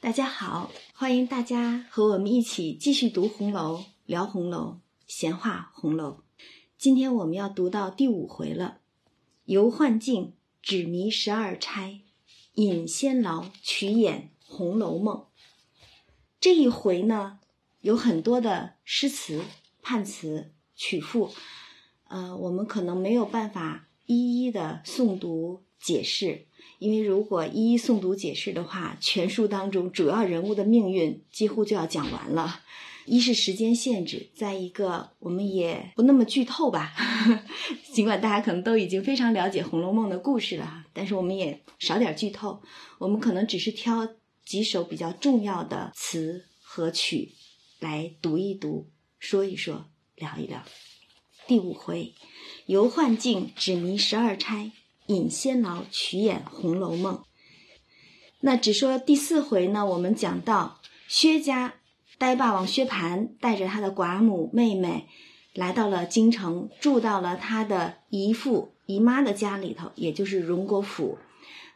大家好，欢迎大家和我们一起继续读红楼，聊红楼，闲话红楼。今天我们要读到第五回了，游幻境，纸迷十二钗，引仙劳曲演《红楼梦》。这一回呢，有很多的诗词、判词、曲赋，呃，我们可能没有办法一一的诵读解释。因为如果一一诵读解释的话，全书当中主要人物的命运几乎就要讲完了。一是时间限制，再一个我们也不那么剧透吧。尽管大家可能都已经非常了解《红楼梦》的故事了，但是我们也少点剧透。我们可能只是挑几首比较重要的词和曲来读一读、说一说、聊一聊。第五回，游幻境，纸迷十二钗。引仙劳曲演《红楼梦》，那只说第四回呢。我们讲到薛家呆霸王薛蟠带着他的寡母妹妹来到了京城，住到了他的姨父姨妈的家里头，也就是荣国府，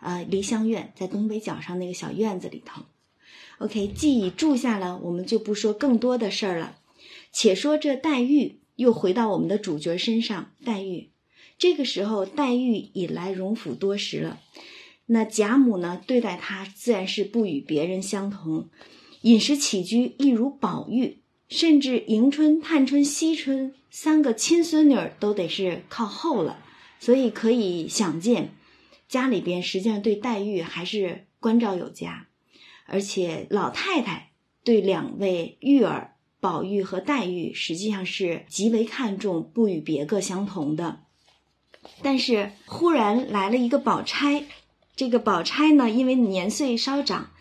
呃，梨香院在东北角上那个小院子里头。OK，既已住下了，我们就不说更多的事儿了。且说这黛玉又回到我们的主角身上，黛玉。这个时候，黛玉已来荣府多时了。那贾母呢，对待她自然是不与别人相同，饮食起居一如宝玉，甚至迎春、探春、惜春三个亲孙女儿都得是靠后了。所以可以想见，家里边实际上对黛玉还是关照有加，而且老太太对两位玉儿宝玉和黛玉实际上是极为看重，不与别个相同的。但是忽然来了一个宝钗，这个宝钗呢，因为年岁稍长，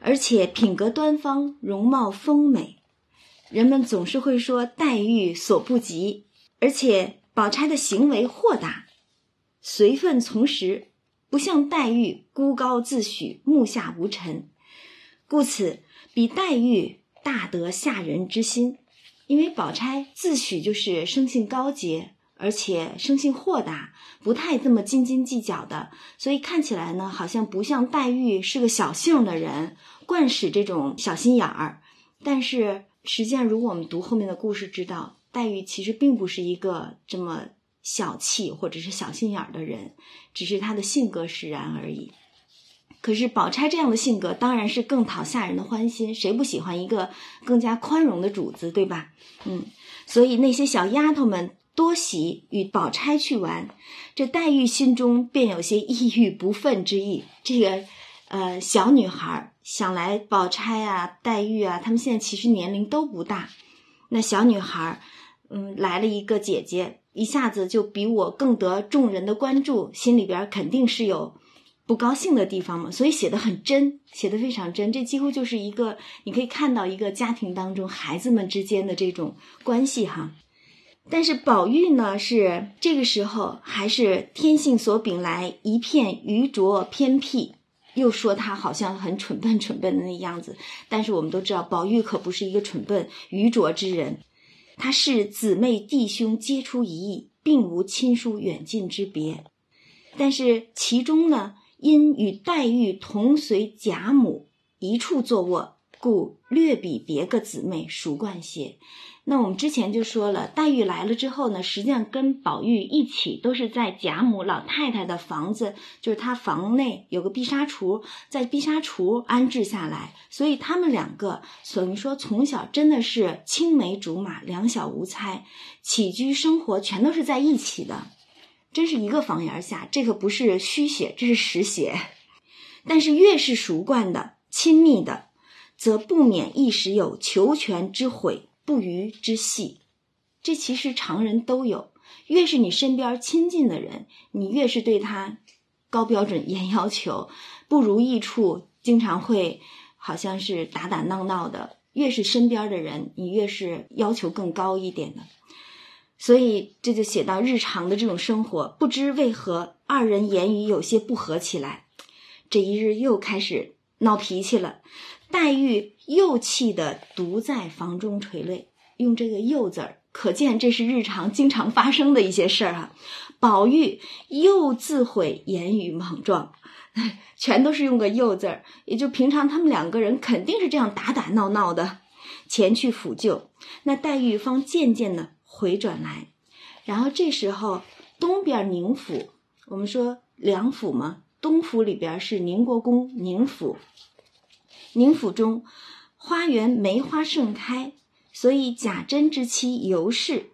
而且品格端方，容貌丰美，人们总是会说黛玉所不及。而且宝钗的行为豁达，随分从时，不像黛玉孤高自许，目下无尘，故此比黛玉大得下人之心。因为宝钗自诩就是生性高洁。而且生性豁达，不太这么斤斤计较的，所以看起来呢，好像不像黛玉是个小性的人，惯使这种小心眼儿。但是实际上，如果我们读后面的故事，知道黛玉其实并不是一个这么小气或者是小心眼儿的人，只是她的性格使然而已。可是宝钗这样的性格，当然是更讨下人的欢心，谁不喜欢一个更加宽容的主子，对吧？嗯，所以那些小丫头们。多喜与宝钗去玩，这黛玉心中便有些抑郁不忿之意。这个，呃，小女孩想来，宝钗啊，黛玉啊，她们现在其实年龄都不大。那小女孩，嗯，来了一个姐姐，一下子就比我更得众人的关注，心里边肯定是有不高兴的地方嘛。所以写的很真，写的非常真。这几乎就是一个，你可以看到一个家庭当中孩子们之间的这种关系哈。但是宝玉呢，是这个时候还是天性所禀来，一片愚拙偏僻，又说他好像很蠢笨蠢笨的那样子。但是我们都知道，宝玉可不是一个蠢笨愚拙之人，他是姊妹弟兄皆出一意，并无亲疏远近之别。但是其中呢，因与黛玉同随贾母一处坐卧，故略比别个姊妹熟惯些。那我们之前就说了，黛玉来了之后呢，实际上跟宝玉一起都是在贾母老太太的房子，就是她房内有个碧纱橱，在碧纱橱安置下来，所以他们两个等于说从小真的是青梅竹马，两小无猜，起居生活全都是在一起的，真是一个房檐下，这个不是虚写，这是实写。但是越是熟惯的、亲密的，则不免一时有求全之悔。不渝之细，这其实常人都有。越是你身边亲近的人，你越是对他高标准、严要求，不如意处经常会好像是打打闹闹的。越是身边的人，你越是要求更高一点的。所以这就写到日常的这种生活，不知为何二人言语有些不合起来。这一日又开始闹脾气了。黛玉又气得独在房中垂泪，用这个“又”字儿，可见这是日常经常发生的一些事儿哈。宝玉又自悔言语莽撞，全都是用个又字儿，也就平常他们两个人肯定是这样打打闹闹的前去抚救。那黛玉方渐渐的回转来，然后这时候东边宁府，我们说两府嘛，东府里边是宁国公宁府，宁府中花园梅花盛开，所以贾珍之妻尤氏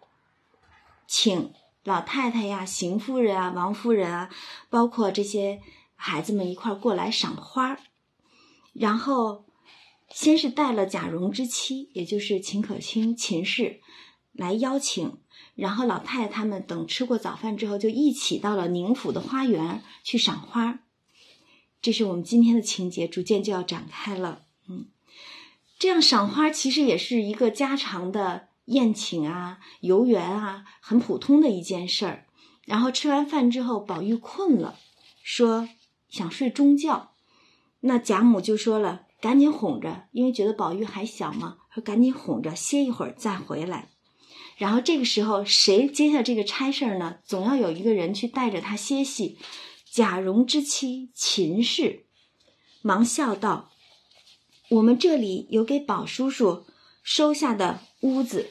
请老太太呀、邢夫人啊、王夫人啊，包括这些孩子们一块儿过来赏花儿然后先是带了贾蓉之妻，也就是秦可卿秦氏来邀请，然后老太太他们等吃过早饭之后，就一起到了宁府的花园去赏花儿。这是我们今天的情节，逐渐就要展开了。嗯，这样赏花其实也是一个家常的。宴请啊，游园啊，很普通的一件事儿。然后吃完饭之后，宝玉困了，说想睡中觉。那贾母就说了，赶紧哄着，因为觉得宝玉还小嘛，说赶紧哄着歇一会儿再回来。然后这个时候，谁接下这个差事儿呢？总要有一个人去带着他歇息。贾蓉之妻秦氏忙笑道：“我们这里有给宝叔叔收下的。”屋子，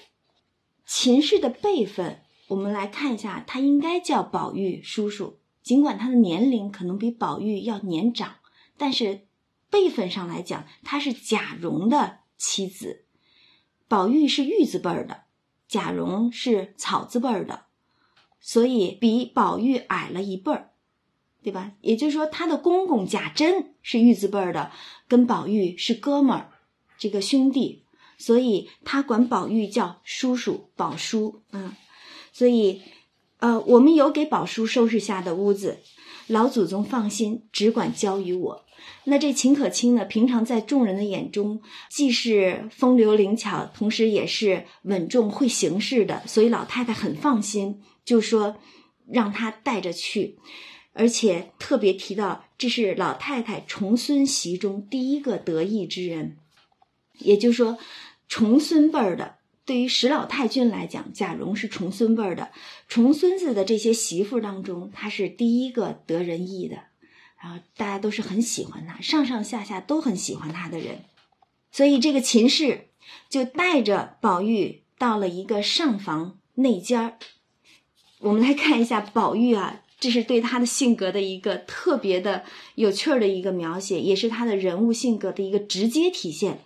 秦氏的辈分，我们来看一下，他应该叫宝玉叔叔。尽管他的年龄可能比宝玉要年长，但是辈分上来讲，他是贾蓉的妻子。宝玉是玉字辈儿的，贾蓉是草字辈儿的，所以比宝玉矮了一辈儿，对吧？也就是说，他的公公贾珍是玉字辈儿的，跟宝玉是哥们儿，这个兄弟。所以他管宝玉叫叔叔，宝叔，嗯，所以，呃，我们有给宝叔收拾下的屋子，老祖宗放心，只管交于我。那这秦可卿呢，平常在众人的眼中，既是风流灵巧，同时也是稳重会行事的，所以老太太很放心，就说让他带着去，而且特别提到这是老太太重孙媳中第一个得意之人，也就是说。重孙辈儿的，对于史老太君来讲，贾蓉是重孙辈儿的。重孙子的这些媳妇当中，她是第一个得人意的，然后大家都是很喜欢她，上上下下都很喜欢她的人。所以这个秦氏就带着宝玉到了一个上房内间儿。我们来看一下宝玉啊，这是对他的性格的一个特别的有趣儿的一个描写，也是他的人物性格的一个直接体现。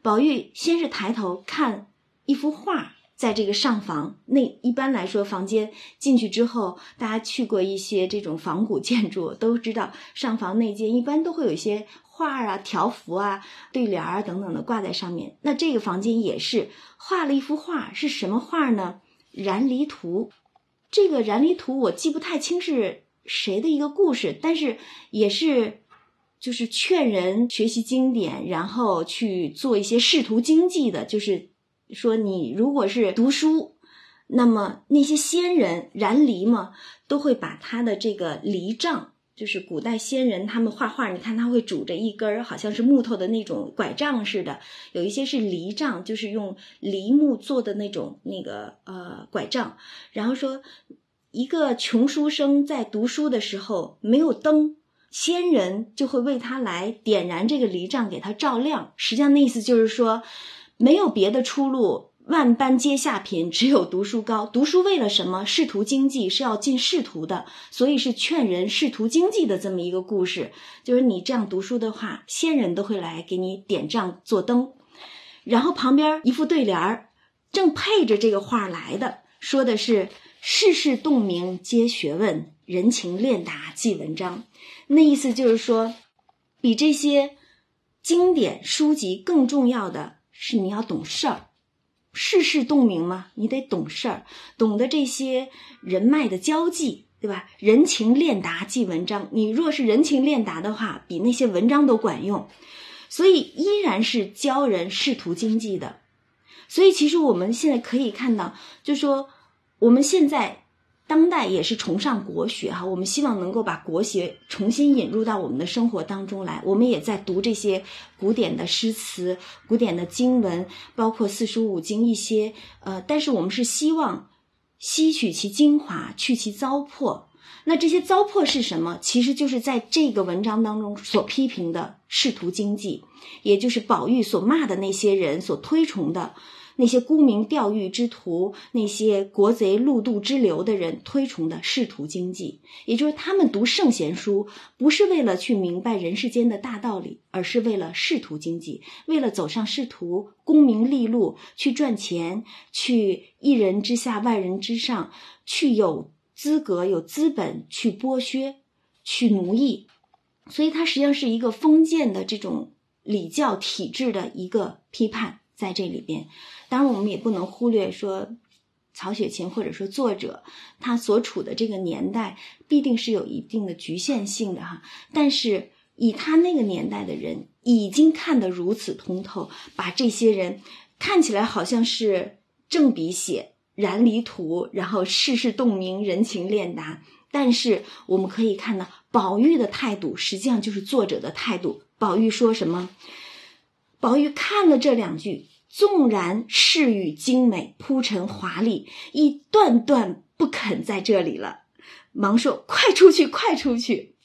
宝玉先是抬头看一幅画，在这个上房那一般来说，房间进去之后，大家去过一些这种仿古建筑，都知道上房内间一般都会有一些画啊、条幅啊、对联啊等等的挂在上面。那这个房间也是画了一幅画，是什么画呢？《燃离图》。这个《燃离图》我记不太清是谁的一个故事，但是也是。就是劝人学习经典，然后去做一些仕途经济的。就是说，你如果是读书，那么那些仙人燃离嘛，都会把他的这个离杖，就是古代仙人他们画画，你看他会拄着一根儿好像是木头的那种拐杖似的，有一些是梨杖，就是用梨木做的那种那个呃拐杖。然后说，一个穷书生在读书的时候没有灯。仙人就会为他来点燃这个离杖，给他照亮。实际上，那意思就是说，没有别的出路，万般皆下品，只有读书高。读书为了什么？仕途经济是要进仕途的，所以是劝人仕途经济的这么一个故事。就是你这样读书的话，仙人都会来给你点杖做灯。然后旁边一副对联儿，正配着这个话来的，说的是“世事洞明皆学问，人情练达即文章”。那意思就是说，比这些经典书籍更重要的是你要懂事儿，世事洞明嘛，你得懂事儿，懂得这些人脉的交际，对吧？人情练达即文章，你若是人情练达的话，比那些文章都管用。所以依然是教人仕途经济的。所以其实我们现在可以看到，就说我们现在。当代也是崇尚国学哈，我们希望能够把国学重新引入到我们的生活当中来。我们也在读这些古典的诗词、古典的经文，包括四书五经一些。呃，但是我们是希望吸取其精华，去其糟粕。那这些糟粕是什么？其实就是在这个文章当中所批评的仕途经济，也就是宝玉所骂的那些人所推崇的。那些沽名钓誉之徒，那些国贼路渡之流的人推崇的仕途经济，也就是他们读圣贤书，不是为了去明白人世间的大道理，而是为了仕途经济，为了走上仕途、功名利禄，去赚钱，去一人之下万人之上，去有资格、有资本去剥削、去奴役。所以，它实际上是一个封建的这种礼教体制的一个批判。在这里边，当然我们也不能忽略说，曹雪芹或者说作者他所处的这个年代必定是有一定的局限性的哈。但是以他那个年代的人已经看得如此通透，把这些人看起来好像是正笔写、燃离图，然后世事洞明、人情练达。但是我们可以看到，宝玉的态度实际上就是作者的态度。宝玉说什么？宝玉看了这两句，纵然饰语精美、铺陈华丽，亦断断不肯在这里了，忙说：“快出去，快出去！”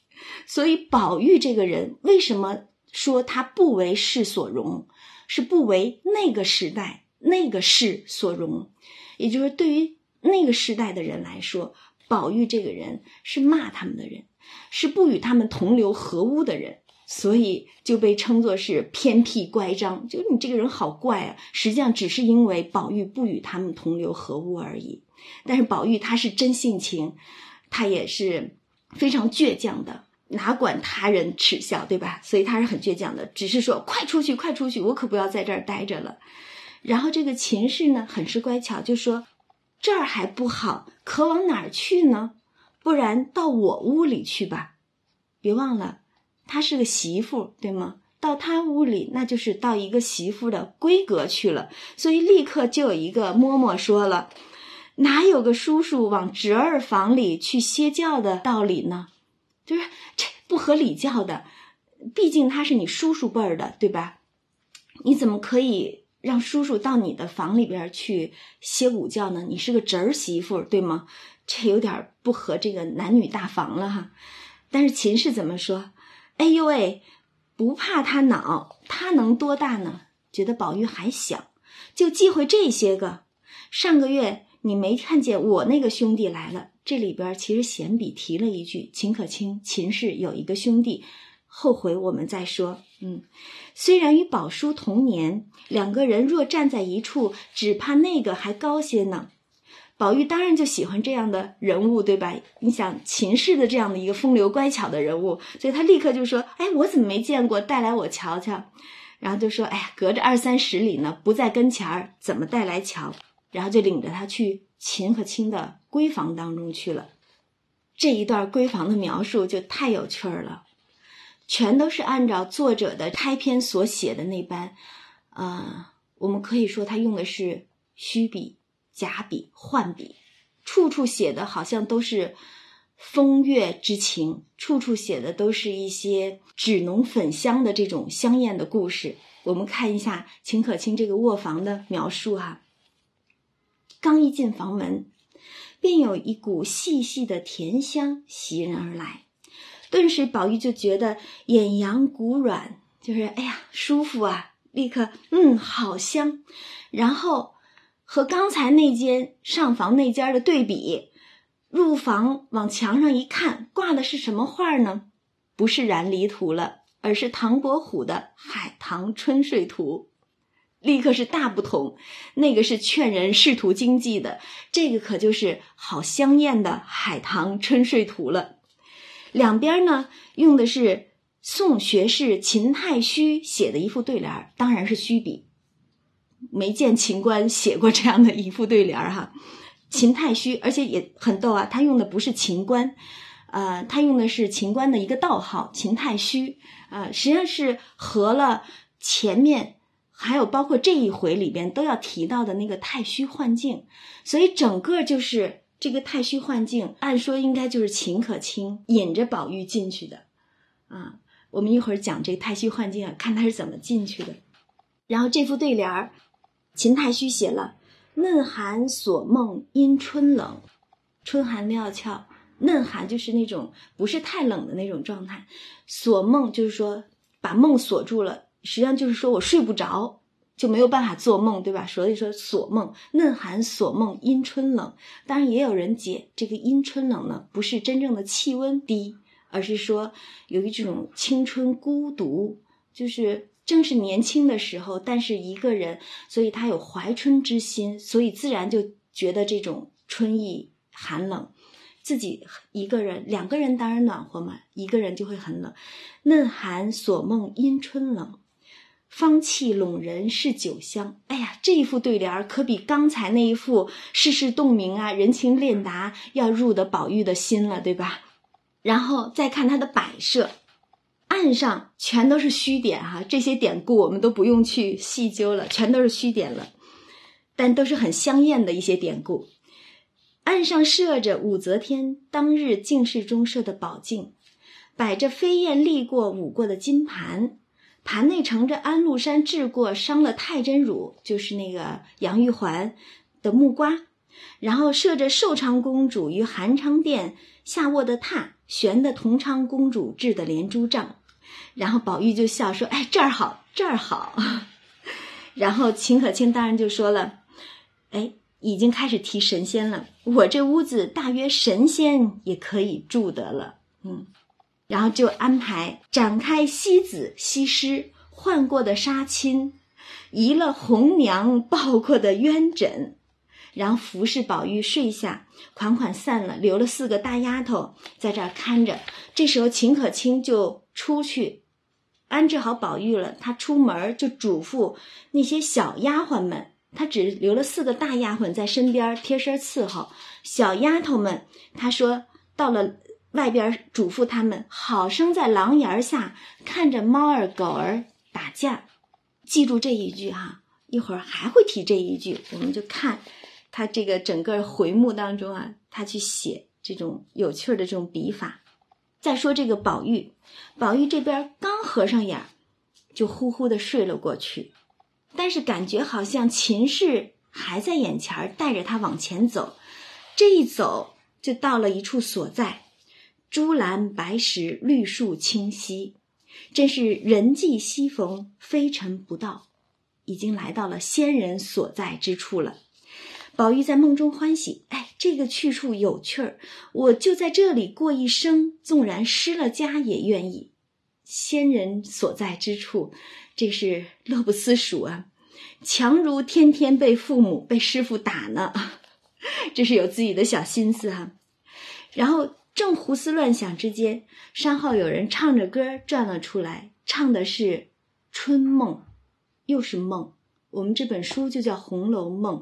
所以，宝玉这个人为什么说他不为世所容，是不为那个时代、那个世所容？也就是对于那个时代的人来说，宝玉这个人是骂他们的人，是不与他们同流合污的人。所以就被称作是偏僻乖张，就你这个人好怪啊！实际上只是因为宝玉不与他们同流合污而已。但是宝玉他是真性情，他也是非常倔强的，哪管他人耻笑，对吧？所以他是很倔强的，只是说快出去，快出去，我可不要在这儿待着了。然后这个秦氏呢，很是乖巧，就说这儿还不好，可往哪儿去呢？不然到我屋里去吧。别忘了。她是个媳妇，对吗？到她屋里，那就是到一个媳妇的闺阁去了。所以立刻就有一个嬷嬷说了：“哪有个叔叔往侄儿房里去歇觉的道理呢？就是这不合礼教的。毕竟他是你叔叔辈儿的，对吧？你怎么可以让叔叔到你的房里边去歇午觉呢？你是个侄儿媳妇，对吗？这有点不合这个男女大防了哈。但是秦氏怎么说？”哎呦喂，不怕他恼，他能多大呢？觉得宝玉还小，就忌讳这些个。上个月你没看见我那个兄弟来了？这里边其实闲笔提了一句：秦可卿、秦氏有一个兄弟，后回我们再说。嗯，虽然与宝叔同年，两个人若站在一处，只怕那个还高些呢。宝玉当然就喜欢这样的人物，对吧？你想秦氏的这样的一个风流乖巧的人物，所以他立刻就说：“哎，我怎么没见过？带来我瞧瞧。”然后就说：“哎呀，隔着二三十里呢，不在跟前儿，怎么带来瞧？”然后就领着他去秦和卿的闺房当中去了。这一段闺房的描述就太有趣儿了，全都是按照作者的开篇所写的那般，啊，我们可以说他用的是虚笔。假笔换笔，处处写的好像都是风月之情，处处写的都是一些纸浓粉香的这种香艳的故事。我们看一下秦可卿这个卧房的描述哈。刚一进房门，便有一股细细的甜香袭人而来，顿时宝玉就觉得眼阳骨软，就是哎呀舒服啊，立刻嗯好香，然后。和刚才那间上房那间的对比，入房往墙上一看，挂的是什么画呢？不是燃离图了，而是唐伯虎的《海棠春睡图》，立刻是大不同。那个是劝人仕途经济的，这个可就是好香艳的《海棠春睡图》了。两边呢用的是宋学士秦太虚写的一副对联，当然是虚笔。没见秦观写过这样的一副对联儿哈，秦太虚，而且也很逗啊，他用的不是秦观，呃，他用的是秦观的一个道号秦太虚，呃，实际上是合了前面还有包括这一回里边都要提到的那个太虚幻境，所以整个就是这个太虚幻境，按说应该就是秦可卿引着宝玉进去的，啊，我们一会儿讲这个太虚幻境啊，看他是怎么进去的，然后这副对联儿。秦太虚写了“嫩寒锁梦因春冷”，春寒料峭，嫩寒就是那种不是太冷的那种状态。锁梦就是说把梦锁住了，实际上就是说我睡不着，就没有办法做梦，对吧？所以说锁梦，嫩寒锁梦，因春冷。当然也有人解这个因春冷呢，不是真正的气温低，而是说由于这种青春孤独，就是正是年轻的时候，但是一个人，所以他有怀春之心，所以自然就觉得这种春意寒冷。自己一个人，两个人当然暖和嘛，一个人就会很冷。嫩寒锁梦因春冷，芳气笼人是酒香。哎呀，这一副对联可比刚才那一副世事洞明啊、人情练达要入得宝玉的心了，对吧？然后再看它的摆设，岸上全都是虚点哈，这些典故我们都不用去细究了，全都是虚点了，但都是很香艳的一些典故。岸上设着武则天当日进士中设的宝镜，摆着飞燕立过舞过的金盘，盘内盛着安禄山治过伤了太真乳，就是那个杨玉环的木瓜，然后设着寿昌公主于韩昌殿下卧的榻，悬的同昌公主制的连珠帐，然后宝玉就笑说：“哎，这儿好，这儿好。”然后秦可卿当然就说了：“哎。”已经开始提神仙了，我这屋子大约神仙也可以住得了，嗯，然后就安排展开西子西施换过的纱巾，移了红娘抱过的鸳枕，然后服侍宝玉睡下，款款散了，留了四个大丫头在这儿看着。这时候秦可卿就出去安置好宝玉了，他出门就嘱咐那些小丫鬟们。他只留了四个大丫鬟在身边贴身伺候，小丫头们，他说到了外边嘱咐他们好生在廊檐下看着猫儿狗儿打架，记住这一句哈，一会儿还会提这一句，我们就看他这个整个回目当中啊，他去写这种有趣的这种笔法。再说这个宝玉，宝玉这边刚合上眼，就呼呼的睡了过去。但是感觉好像秦氏还在眼前带着他往前走，这一走就到了一处所在，朱兰白石，绿树清溪，真是人迹稀逢，非尘不到，已经来到了仙人所在之处了。宝玉在梦中欢喜，哎，这个去处有趣儿，我就在这里过一生，纵然失了家也愿意。仙人所在之处。这是乐不思蜀啊，强如天天被父母、被师傅打呢，这是有自己的小心思哈。然后正胡思乱想之间，山后有人唱着歌转了出来，唱的是春梦，又是梦。我们这本书就叫《红楼梦》，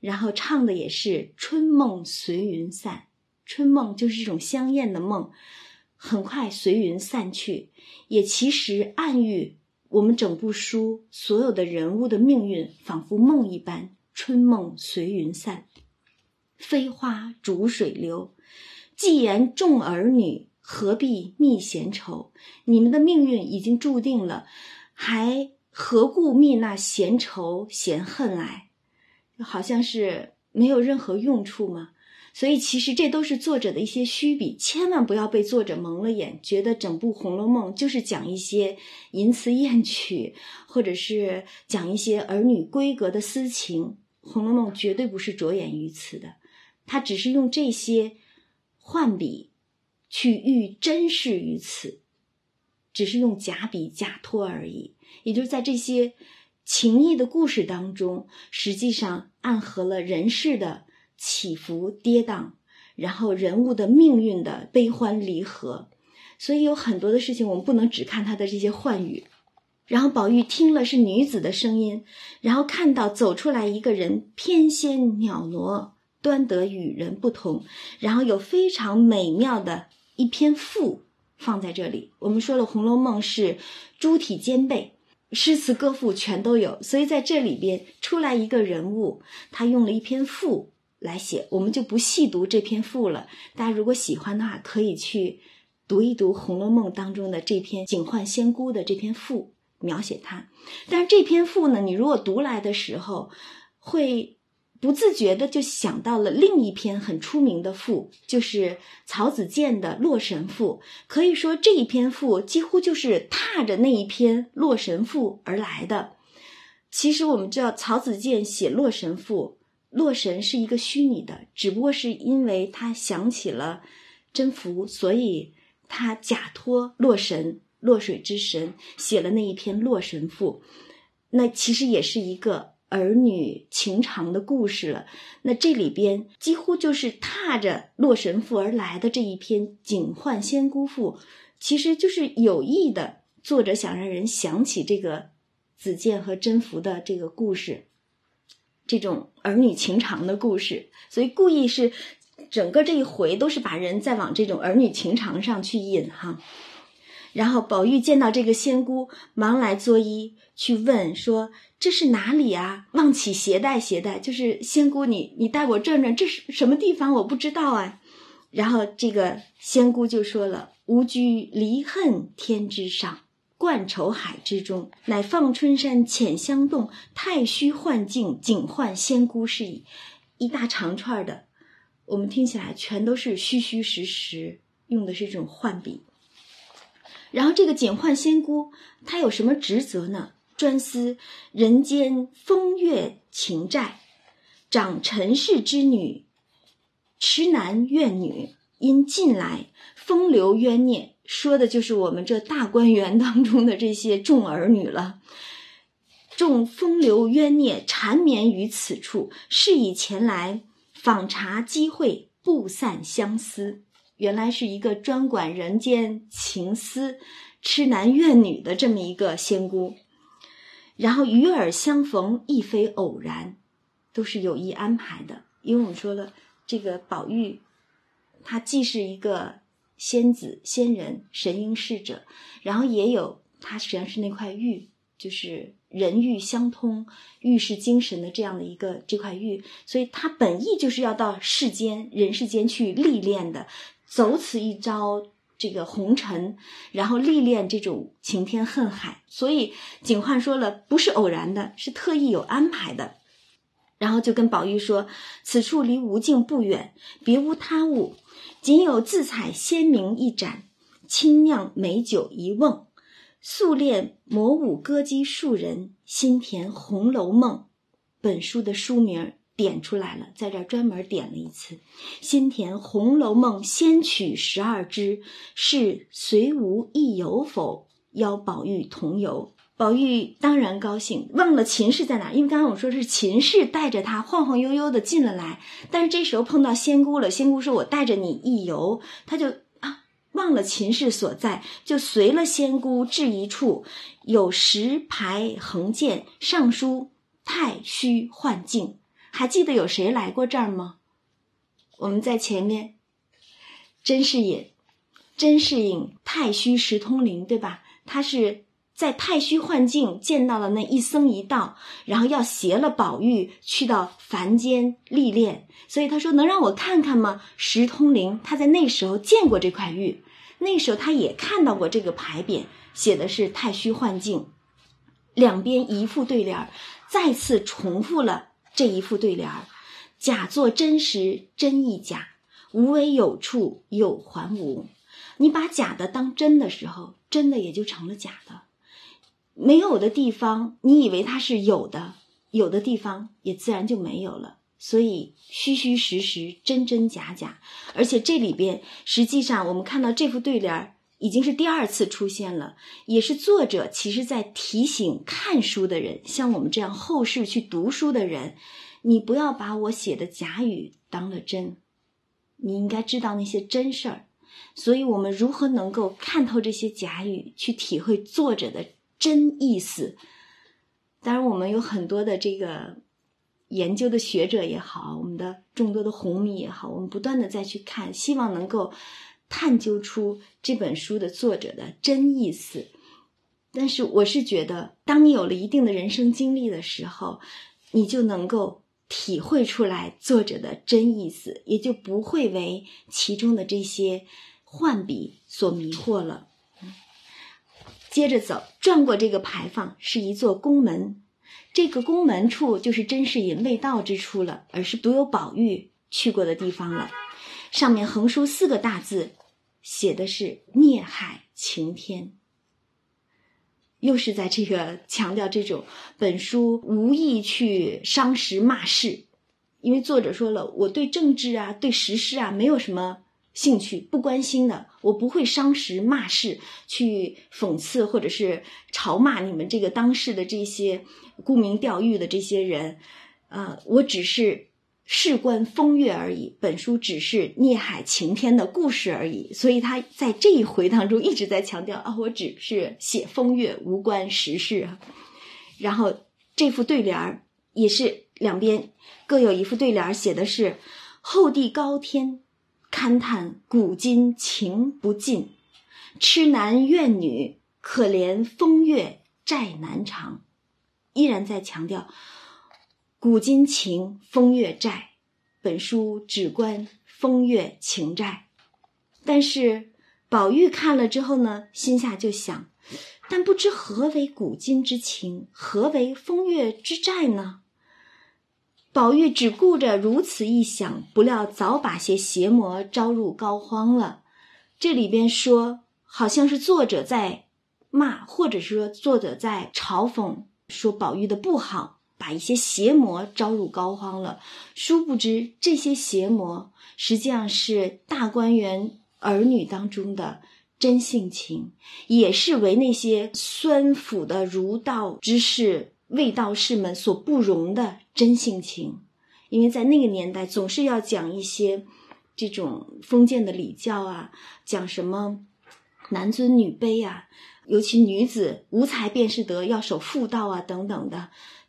然后唱的也是春梦随云散。春梦就是这种香艳的梦，很快随云散去，也其实暗喻。我们整部书所有的人物的命运，仿佛梦一般，春梦随云散，飞花逐水流。既言众儿女，何必觅闲愁？你们的命运已经注定了，还何故觅那闲愁闲恨来？好像是没有任何用处吗？所以，其实这都是作者的一些虚笔，千万不要被作者蒙了眼，觉得整部《红楼梦》就是讲一些淫词艳曲，或者是讲一些儿女闺阁的私情。《红楼梦》绝对不是着眼于此的，他只是用这些换笔去喻真实于此，只是用假笔假托而已。也就是在这些情谊的故事当中，实际上暗合了人世的。起伏跌宕，然后人物的命运的悲欢离合，所以有很多的事情我们不能只看他的这些幻语。然后宝玉听了是女子的声音，然后看到走出来一个人，翩跹袅娜，端得与人不同。然后有非常美妙的一篇赋放在这里。我们说了，《红楼梦》是诸体兼备，诗词歌赋全都有，所以在这里边出来一个人物，他用了一篇赋。来写，我们就不细读这篇赋了。大家如果喜欢的话，可以去读一读《红楼梦》当中的这篇警幻仙姑的这篇赋，描写他。但是这篇赋呢，你如果读来的时候，会不自觉的就想到了另一篇很出名的赋，就是曹子建的《洛神赋》。可以说这一篇赋几乎就是踏着那一篇《洛神赋》而来的。其实我们知道，曹子建写《洛神赋》，洛神是一个虚拟的，只不过是因为他想起了甄宓，所以他假托洛神、洛水之神写了那一篇《洛神赋》。那其实也是一个。儿女情长的故事了，那这里边几乎就是踏着《洛神赋》而来的这一篇《警幻仙姑赋》，其实就是有意的，作者想让人想起这个子建和甄宓的这个故事，这种儿女情长的故事，所以故意是整个这一回都是把人再往这种儿女情长上去引哈。然后宝玉见到这个仙姑，忙来作揖去问说：“这是哪里啊？望起携带携带，就是仙姑，你你带我转转，这是什么地方？我不知道啊。”然后这个仙姑就说了：“吾居离恨天之上，冠愁海之中，乃放春山浅香洞，太虚幻境，景幻仙姑是矣。”一大长串的，我们听起来全都是虚虚实实，用的是这种幻笔。然后这个景幻仙姑，她有什么职责呢？专司人间风月情债，长陈氏之女，痴男怨女，因近来风流冤孽，说的就是我们这大观园当中的这些众儿女了。众风流冤孽缠绵于此处，是以前来访查机会，不散相思。原来是一个专管人间情思、痴男怨女的这么一个仙姑，然后与尔相逢亦非偶然，都是有意安排的。因为我们说了，这个宝玉，他既是一个仙子、仙人、神瑛侍者，然后也有他实际上是那块玉，就是人玉相通、玉是精神的这样的一个这块玉，所以他本意就是要到世间、人世间去历练的。走此一遭，这个红尘，然后历练这种情天恨海，所以景焕说了，不是偶然的，是特意有安排的。然后就跟宝玉说：“此处离无境不远，别无他物，仅有自采鲜茗一盏，清酿美酒一瓮，素练魔舞歌姬数人，心填《红楼梦》。”本书的书名。点出来了，在这儿专门点了一次。先填《红楼梦》仙曲十二支，是随无亦有否？邀宝玉同游。宝玉当然高兴，忘了秦氏在哪，因为刚刚我说是秦氏带着他晃晃悠悠的进了来，但是这时候碰到仙姑了，仙姑说：“我带着你一游。”他就啊忘了秦氏所在，就随了仙姑至一处，有石牌横剑，上书“太虚幻境”。还记得有谁来过这儿吗？我们在前面，甄士隐，甄士隐太虚石通灵，对吧？他是在太虚幻境见到了那一僧一道，然后要携了宝玉去到凡间历练，所以他说能让我看看吗？石通灵，他在那时候见过这块玉，那时候他也看到过这个牌匾，写的是太虚幻境，两边一副对联，再次重复了。这一副对联儿，假作真实，真亦假；无为有处，有还无。你把假的当真的时候，真的也就成了假的。没有的地方，你以为它是有的；有的地方，也自然就没有了。所以，虚虚实实，真真假假。而且这里边，实际上我们看到这副对联儿已经是第二次出现了，也是作者其实在提醒看书的人，像我们这样后世去读书的人，你不要把我写的假语当了真，你应该知道那些真事儿。所以，我们如何能够看透这些假语，去体会作者的真意思？当然，我们有很多的这个研究的学者也好，我们的众多的红迷也好，我们不断的再去看，希望能够。探究出这本书的作者的真意思，但是我是觉得，当你有了一定的人生经历的时候，你就能够体会出来作者的真意思，也就不会为其中的这些幻笔所迷惑了。接着走，转过这个牌坊，是一座宫门，这个宫门处就是甄士隐未到之处了，而是独有宝玉去过的地方了。上面横书四个大字，写的是“孽海晴天”，又是在这个强调这种本书无意去伤时骂世，因为作者说了，我对政治啊、对时事啊没有什么。兴趣不关心的，我不会伤时骂世，去讽刺或者是嘲骂你们这个当世的这些沽名钓誉的这些人，呃，我只是事关风月而已。本书只是孽海晴天的故事而已，所以他在这一回当中一直在强调啊，我只是写风月，无关时事。然后这副对联儿也是两边各有一副对联儿，写的是厚地高天。勘叹古今情不尽，痴男怨女可怜风月债难偿，依然在强调古今情风月债。本书只关风月情债，但是宝玉看了之后呢，心下就想：但不知何为古今之情，何为风月之债呢？宝玉只顾着如此一想，不料早把些邪魔招入膏肓了。这里边说，好像是作者在骂，或者说作者在嘲讽，说宝玉的不好，把一些邪魔招入膏肓了。殊不知，这些邪魔实际上是大观园儿女当中的真性情，也是为那些酸腐的儒道之士。为道士们所不容的真性情，因为在那个年代，总是要讲一些这种封建的礼教啊，讲什么男尊女卑啊，尤其女子无才便是德，要守妇道啊等等的。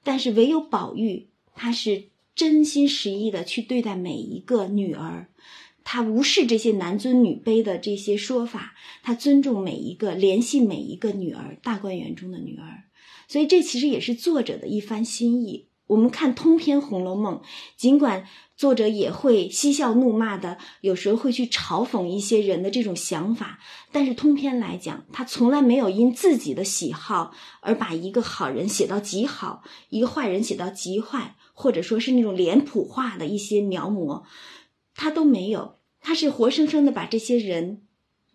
但是唯有宝玉，他是真心实意的去对待每一个女儿，他无视这些男尊女卑的这些说法，他尊重每一个，联系每一个女儿，大观园中的女儿。所以这其实也是作者的一番心意。我们看通篇《红楼梦》，尽管作者也会嬉笑怒骂的，有时候会去嘲讽一些人的这种想法，但是通篇来讲，他从来没有因自己的喜好而把一个好人写到极好，一个坏人写到极坏，或者说是那种脸谱化的一些描摹，他都没有。他是活生生的把这些人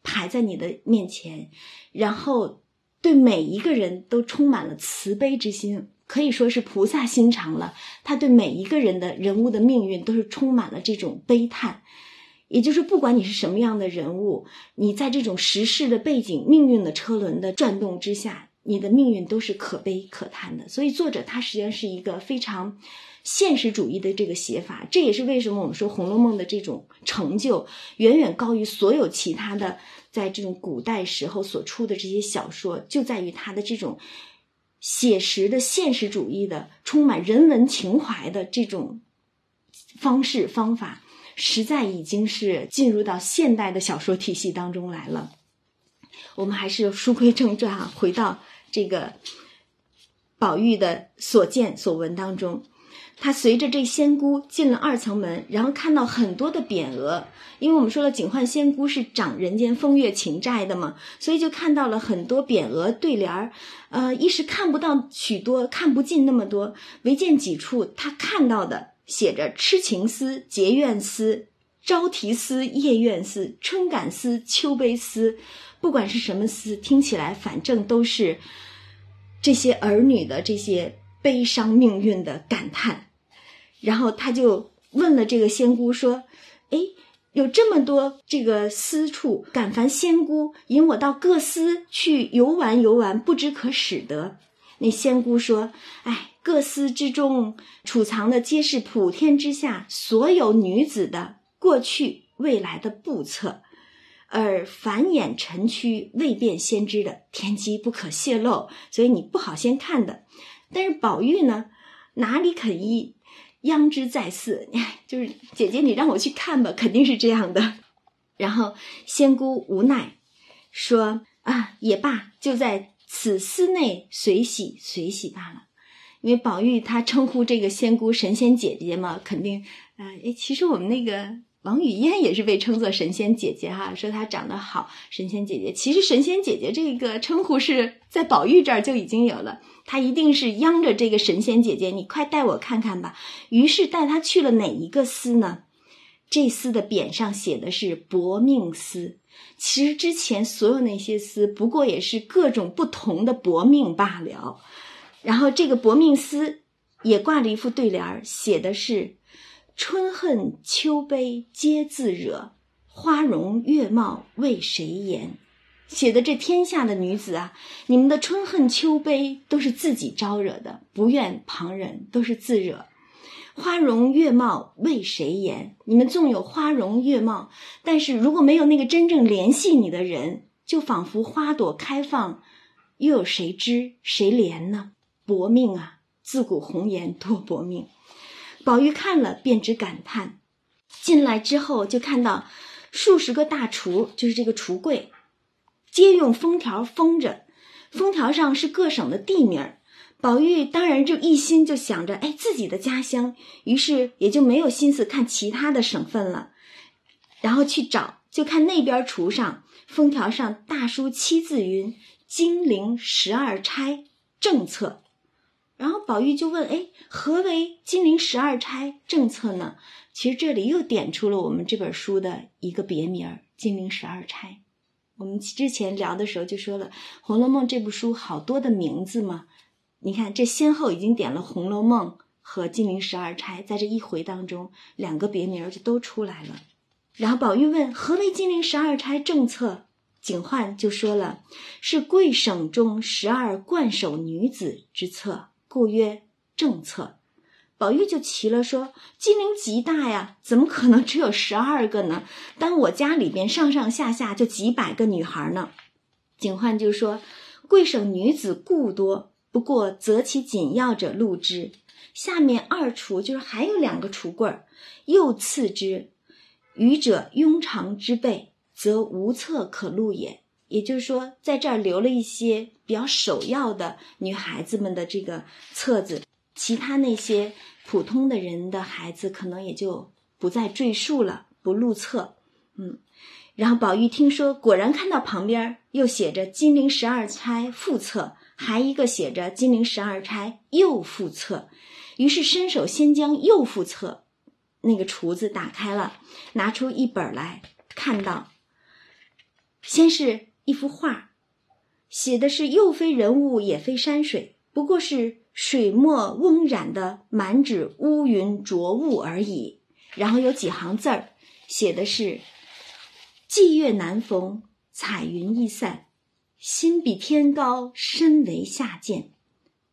排在你的面前，然后。对每一个人都充满了慈悲之心，可以说是菩萨心肠了。他对每一个人的人物的命运都是充满了这种悲叹，也就是不管你是什么样的人物，你在这种时事的背景、命运的车轮的转动之下，你的命运都是可悲可叹的。所以，作者他实际上是一个非常现实主义的这个写法。这也是为什么我们说《红楼梦》的这种成就远远高于所有其他的。在这种古代时候所出的这些小说，就在于它的这种写实的现实主义的、充满人文情怀的这种方式方法，实在已经是进入到现代的小说体系当中来了。我们还是书归正传啊，回到这个宝玉的所见所闻当中。他随着这仙姑进了二层门，然后看到很多的匾额，因为我们说了，警幻仙姑是掌人间风月情债的嘛，所以就看到了很多匾额对联儿。呃，一时看不到许多，看不尽那么多，唯见几处，他看到的写着“痴情思”“结怨思”“朝啼思”“夜怨思”“春感思”“秋悲思”，不管是什么思，听起来反正都是这些儿女的这些。悲伤命运的感叹，然后他就问了这个仙姑说：“哎，有这么多这个私处，敢烦仙姑引我到各司去游玩游玩，不知可使得？”那仙姑说：“哎，各司之中储藏的皆是普天之下所有女子的过去未来的簿册，而繁衍尘区未变先知的天机不可泄露，所以你不好先看的。”但是宝玉呢，哪里肯依？央之在四，就是姐姐，你让我去看吧，肯定是这样的。然后仙姑无奈说：“啊，也罢，就在此司内随喜随喜罢了。”因为宝玉他称呼这个仙姑神仙姐姐嘛，肯定啊，哎，其实我们那个王语嫣也是被称作神仙姐姐哈，说她长得好，神仙姐姐。其实神仙姐姐这个称呼是在宝玉这儿就已经有了，她一定是央着这个神仙姐姐，你快带我看看吧。于是带她去了哪一个司呢？这司的匾上写的是薄命司。其实之前所有那些司不过也是各种不同的薄命罢了。然后这个薄命司也挂了一副对联儿，写的是。春恨秋悲皆自惹，花容月貌为谁言？写的这天下的女子啊，你们的春恨秋悲都是自己招惹的，不怨旁人，都是自惹。花容月貌为谁言？你们纵有花容月貌，但是如果没有那个真正联系你的人，就仿佛花朵开放，又有谁知谁怜呢？薄命啊！自古红颜多薄命。宝玉看了，便只感叹。进来之后，就看到数十个大橱，就是这个橱柜，皆用封条封着，封条上是各省的地名。宝玉当然就一心就想着，哎，自己的家乡，于是也就没有心思看其他的省份了。然后去找，就看那边橱上封条上大书七字云：“金陵十二钗政策。”然后宝玉就问：“哎，何为金陵十二钗政策呢？”其实这里又点出了我们这本书的一个别名儿——金陵十二钗。我们之前聊的时候就说了，《红楼梦》这部书好多的名字嘛。你看，这先后已经点了《红楼梦》和金陵十二钗，在这一回当中，两个别名儿就都出来了。然后宝玉问：“何为金陵十二钗政策？”警幻就说了：“是贵省中十二冠首女子之策。”故曰政策，宝玉就奇了，说：“金陵极大呀，怎么可能只有十二个呢？当我家里边上上下下就几百个女孩呢。”警幻就说：“贵省女子故多，不过择其紧要者录之。下面二橱就是还有两个橱柜儿，又次之。余者庸常之辈，则无册可录也。”也就是说，在这儿留了一些比较首要的女孩子们的这个册子，其他那些普通的人的孩子可能也就不再赘述了，不录册。嗯，然后宝玉听说，果然看到旁边又写着《金陵十二钗副册》，还一个写着《金陵十二钗又副册》，于是伸手先将又副册那个橱子打开了，拿出一本来看到，先是。一幅画，写的是又非人物也非山水，不过是水墨翁染的满纸乌云浊雾而已。然后有几行字儿，写的是“霁月难逢，彩云易散，心比天高，身为下贱。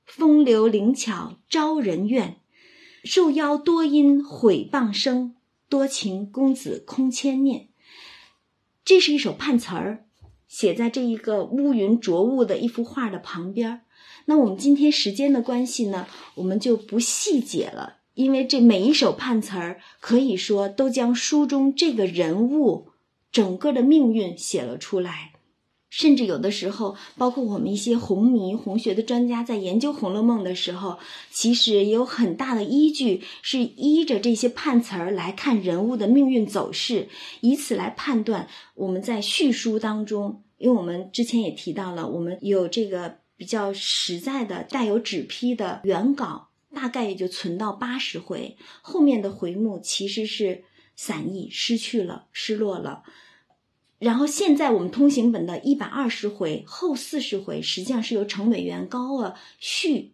风流灵巧招人怨，受邀多因毁谤声，多情公子空牵念。”这是一首判词儿。写在这一个乌云浊雾的一幅画的旁边那我们今天时间的关系呢，我们就不细解了，因为这每一首判词儿可以说都将书中这个人物整个的命运写了出来。甚至有的时候，包括我们一些红迷、红学的专家在研究《红楼梦》的时候，其实也有很大的依据，是依着这些判词儿来看人物的命运走势，以此来判断我们在叙书当中。因为我们之前也提到了，我们有这个比较实在的带有纸批的原稿，大概也就存到八十回，后面的回目其实是散佚、失去了、失落了。然后现在我们通行本的一百二十回后四十回，实际上是由程伟元、高鹗续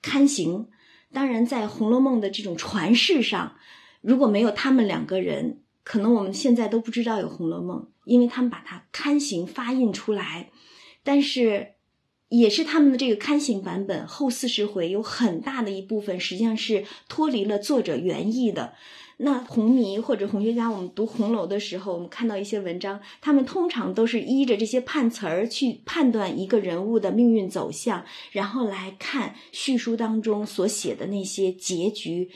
刊行。当然，在《红楼梦》的这种传世上，如果没有他们两个人，可能我们现在都不知道有《红楼梦》，因为他们把它刊行发印出来。但是，也是他们的这个刊行版本后四十回有很大的一部分，实际上是脱离了作者原意的。那红迷或者红学家，我们读红楼的时候，我们看到一些文章，他们通常都是依着这些判词儿去判断一个人物的命运走向，然后来看叙书当中所写的那些结局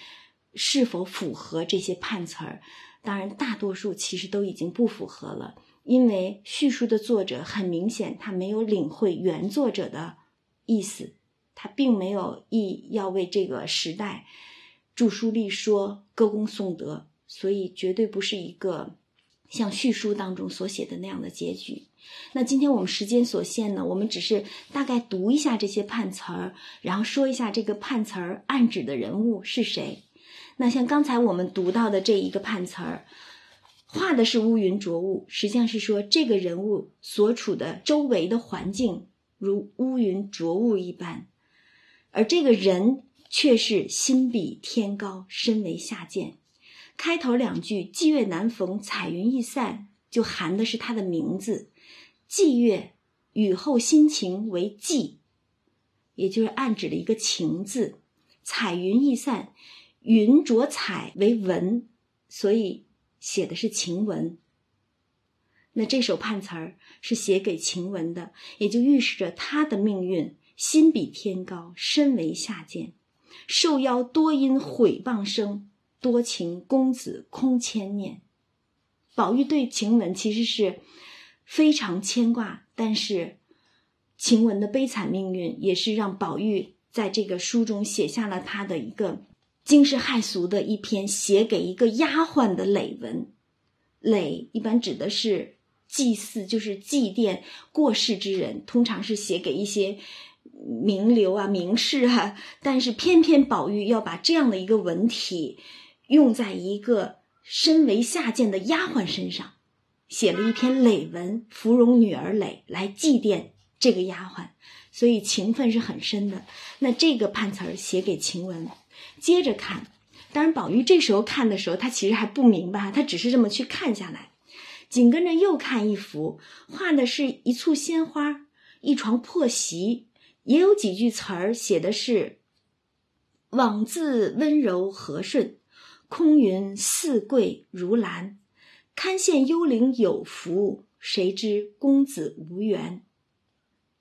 是否符合这些判词儿。当然，大多数其实都已经不符合了，因为叙述的作者很明显，他没有领会原作者的意思，他并没有意要为这个时代。著书立说，歌功颂德，所以绝对不是一个像叙书当中所写的那样的结局。那今天我们时间所限呢，我们只是大概读一下这些判词儿，然后说一下这个判词儿暗指的人物是谁。那像刚才我们读到的这一个判词儿，画的是乌云浊雾，实际上是说这个人物所处的周围的环境如乌云浊雾一般，而这个人却是心比天高，身为下贱。开头两句“霁月难逢，彩云易散”就含的是他的名字。霁月雨后心情为霁，也就是暗指了一个情字。彩云易散。云着彩为文，所以写的是晴雯。那这首判词儿是写给晴雯的，也就预示着她的命运心比天高，身为下贱，受邀多因毁谤生，多情公子空牵念。宝玉对晴雯其实是非常牵挂，但是晴雯的悲惨命运也是让宝玉在这个书中写下了他的一个。惊世骇俗的一篇写给一个丫鬟的累文，累一般指的是祭祀，就是祭奠过世之人，通常是写给一些名流啊、名士啊。但是偏偏宝玉要把这样的一个文体用在一个身为下贱的丫鬟身上，写了一篇累文，芙蓉女儿累来祭奠这个丫鬟，所以情分是很深的。那这个判词儿写给晴雯。接着看，当然，宝玉这时候看的时候，他其实还不明白，他只是这么去看下来。紧跟着又看一幅，画的是一簇鲜花，一床破席，也有几句词儿，写的是“枉自温柔和顺，空云似桂如兰。堪羡幽灵有福，谁知公子无缘。”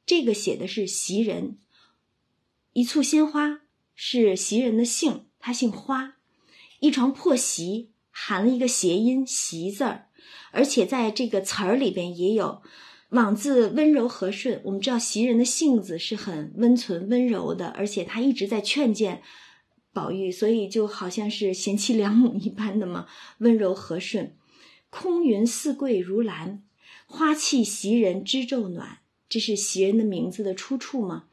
这个写的是袭人，一簇鲜花。是袭人的姓，他姓花。一床破席含了一个谐音“席”字儿，而且在这个词儿里边也有“枉自温柔和顺”。我们知道袭人的性子是很温存温柔的，而且他一直在劝谏宝玉，所以就好像是贤妻良母一般的嘛，温柔和顺。空云似桂如兰，花气袭人知昼暖。这是袭人的名字的出处吗？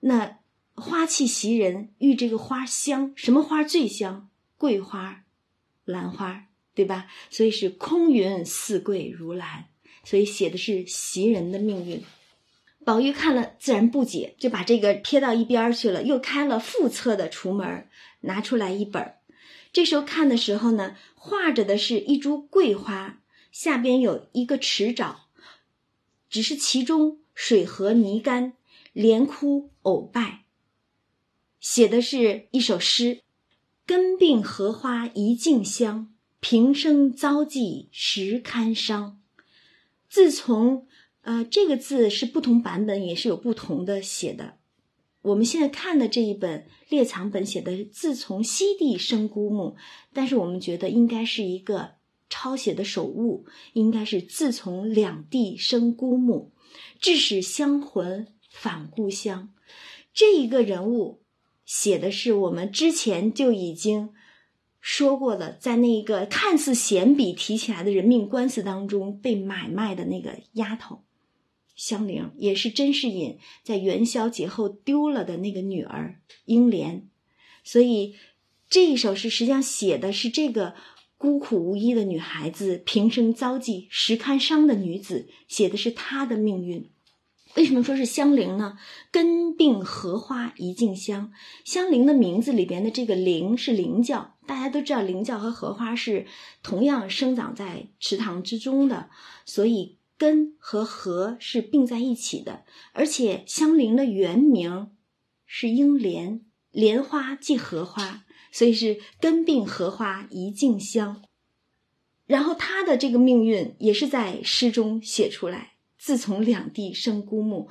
那。花气袭人，遇这个花香，什么花最香？桂花、兰花，对吧？所以是空云似桂如兰，所以写的是袭人的命运。宝玉看了自然不解，就把这个撇到一边去了，又开了副册的橱门，拿出来一本。这时候看的时候呢，画着的是一株桂花，下边有一个池沼，只是其中水和泥干，莲枯藕败。写的是一首诗：“根病荷花一径香，平生遭际实堪伤。”自从，呃，这个字是不同版本也是有不同的写的。我们现在看的这一本列藏本写的“自从西地生孤木”，但是我们觉得应该是一个抄写的手误，应该是“自从两地生孤木，致使香魂返故乡”。这一个人物。写的是我们之前就已经说过的，在那一个看似闲笔提起来的人命官司当中被买卖的那个丫头香菱，也是甄士隐在元宵节后丢了的那个女儿英莲。所以这一首诗实际上写的是这个孤苦无依的女孩子，平生遭际实堪伤的女子，写的是她的命运。为什么说是香菱呢？根病荷花一径香，香菱的名字里边的这个菱是菱角，大家都知道菱角和荷花是同样生长在池塘之中的，所以根和荷是并在一起的。而且香菱的原名是英莲，莲花即荷花，所以是根病荷花一径香。然后她的这个命运也是在诗中写出来。自从两地生孤木，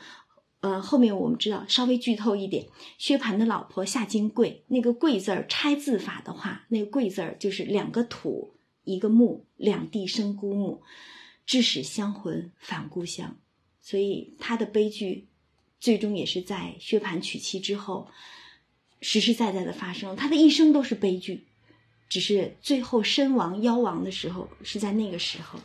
呃，后面我们知道，稍微剧透一点，薛蟠的老婆夏金桂，那个桂字儿拆字法的话，那个桂字儿就是两个土一个木，两地生孤木，致使香魂返故乡，所以他的悲剧最终也是在薛蟠娶妻之后实实在在的发生，他的一生都是悲剧。只是最后身亡夭亡的时候是在那个时候。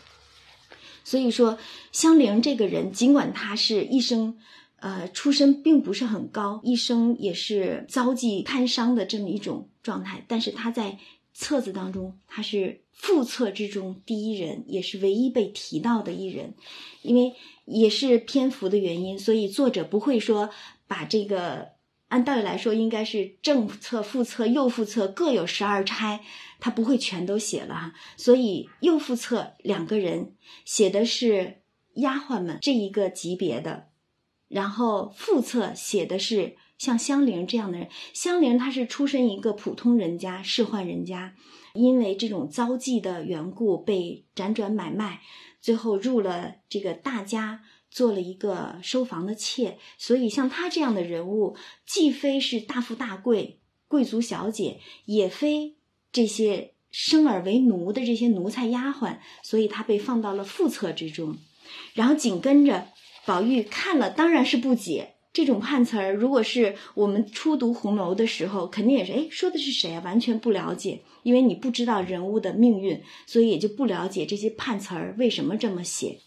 所以说，香菱这个人，尽管他是一生，呃，出身并不是很高，一生也是遭际贪伤的这么一种状态，但是他在册子当中，他是副册之中第一人，也是唯一被提到的一人，因为也是篇幅的原因，所以作者不会说把这个。按道理来说，应该是正侧、副侧、右副侧各有十二钗，他不会全都写了哈。所以右副侧两个人写的是丫鬟们这一个级别的，然后副侧写的是像香菱这样的人。香菱她是出身一个普通人家，仕宦人家，因为这种遭际的缘故被辗转买卖，最后入了这个大家。做了一个收房的妾，所以像她这样的人物，既非是大富大贵贵族小姐，也非这些生而为奴的这些奴才丫鬟，所以她被放到了副册之中。然后紧跟着，宝玉看了当然是不解，这种判词儿，如果是我们初读红楼的时候，肯定也是哎说的是谁啊？完全不了解，因为你不知道人物的命运，所以也就不了解这些判词儿为什么这么写。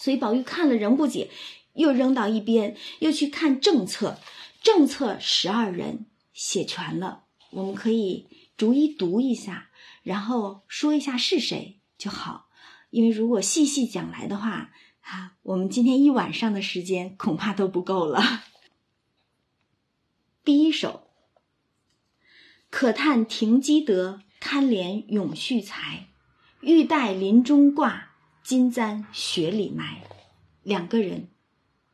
所以宝玉看了仍不解，又扔到一边，又去看正册，正册十二人写全了，我们可以逐一读一下，然后说一下是谁就好。因为如果细细讲来的话，啊，我们今天一晚上的时间恐怕都不够了。第一首，可叹停机德，堪怜永续才，玉带林中挂。金簪雪里埋，两个人，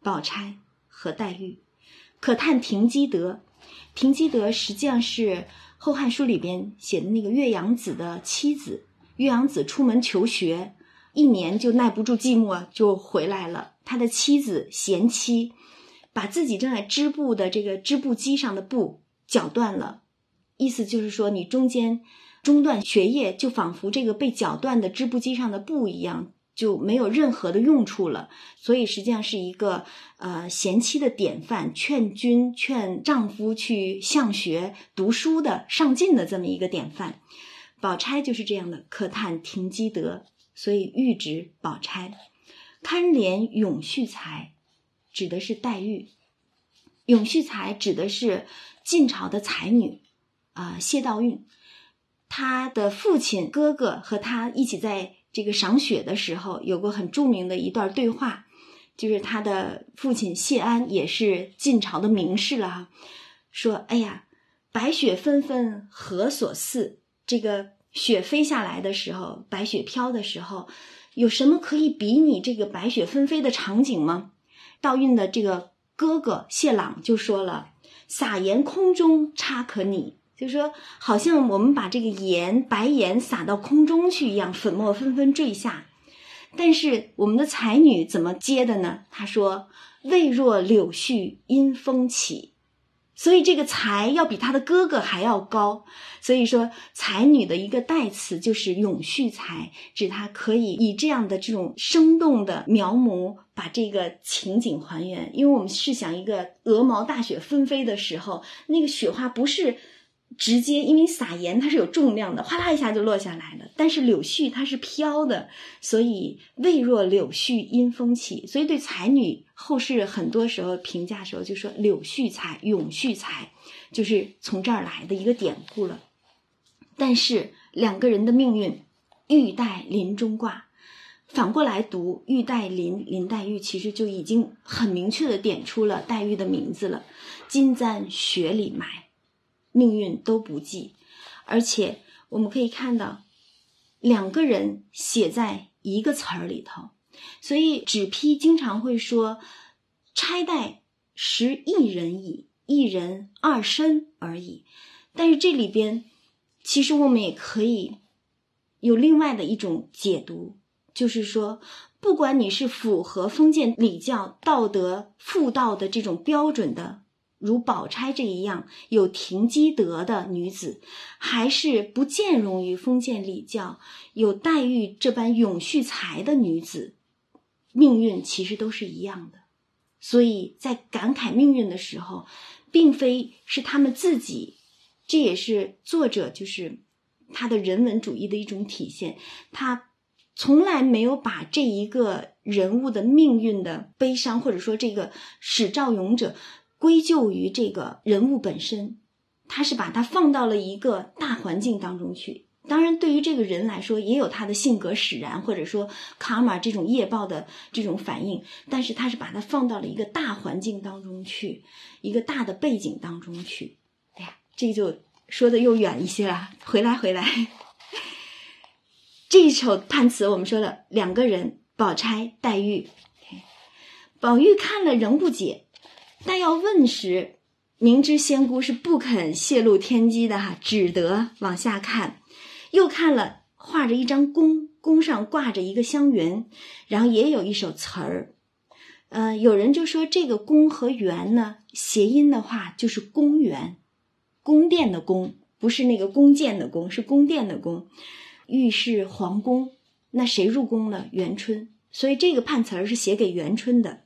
宝钗和黛玉，可叹停机德。停机德实际上是《后汉书》里边写的那个岳阳子的妻子。岳阳子出门求学，一年就耐不住寂寞，就回来了。他的妻子贤妻，把自己正在织布的这个织布机上的布绞断了，意思就是说，你中间中断学业，就仿佛这个被绞断的织布机上的布一样。就没有任何的用处了，所以实际上是一个呃贤妻的典范，劝君劝丈夫去向学读书的上进的这么一个典范。宝钗就是这样的，可叹停机德，所以喻指宝钗。堪怜永续才，指的是黛玉。永续才指的是晋朝的才女啊，谢道韫，她的父亲哥哥和她一起在。这个赏雪的时候，有过很著名的一段对话，就是他的父亲谢安也是晋朝的名士了哈，说：“哎呀，白雪纷纷何所似？这个雪飞下来的时候，白雪飘的时候，有什么可以比拟这个白雪纷飞的场景吗？”道韫的这个哥哥谢朗就说了：“撒盐空中差可拟。”就说，好像我们把这个盐白盐撒到空中去一样，粉末纷纷坠下。但是我们的才女怎么接的呢？她说：“未若柳絮因风起。”所以这个才要比她的哥哥还要高。所以说，才女的一个代词就是永续才，指她可以以这样的这种生动的描摹，把这个情景还原。因为我们试想一个鹅毛大雪纷飞的时候，那个雪花不是。直接，因为撒盐它是有重量的，哗啦一下就落下来了。但是柳絮它是飘的，所以未若柳絮因风起。所以对才女，后世很多时候评价时候就说柳絮才、永续才，就是从这儿来的一个典故了。但是两个人的命运，玉带林中挂，反过来读玉带林林黛玉，其实就已经很明确的点出了黛玉的名字了。金簪雪里埋。命运都不济，而且我们可以看到，两个人写在一个词儿里头，所以纸批经常会说“钗黛识一人矣，一人二身而已”。但是这里边，其实我们也可以有另外的一种解读，就是说，不管你是符合封建礼教、道德妇道的这种标准的。如宝钗这一样有停机德的女子，还是不见容于封建礼教、有黛玉这般永续才的女子，命运其实都是一样的。所以在感慨命运的时候，并非是他们自己，这也是作者就是他的人文主义的一种体现。他从来没有把这一个人物的命运的悲伤，或者说这个始造勇者归咎于这个人物本身，他是把它放到了一个大环境当中去。当然，对于这个人来说，也有他的性格使然，或者说卡玛这种业报的这种反应。但是，他是把它放到了一个大环境当中去，一个大的背景当中去。哎呀，这就说的又远一些了。回来，回来。这一首判词，我们说了两个人：宝钗、黛玉。宝玉看了仍不解，但要问时，明知仙姑是不肯泄露天机的哈，只得往下看。又看了画着一张弓，弓上挂着一个香园，然后也有一首词儿，呃，有人就说这个宫和园呢，谐音的话就是公园，宫殿的宫，不是那个弓箭的弓，是宫殿的宫。御是皇宫，那谁入宫了？元春。所以这个判词儿是写给元春的。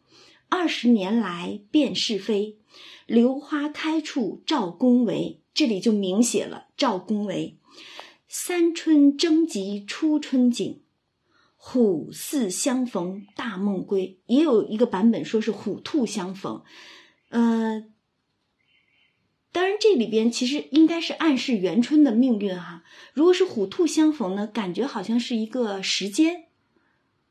二十年来辨是非，榴花开处照宫闱，这里就明写了照宫闱。三春争及初春景，虎兕相逢大梦归。也有一个版本说是虎兔相逢，呃，当然这里边其实应该是暗示元春的命运哈。如果是虎兔相逢呢，感觉好像是一个时间，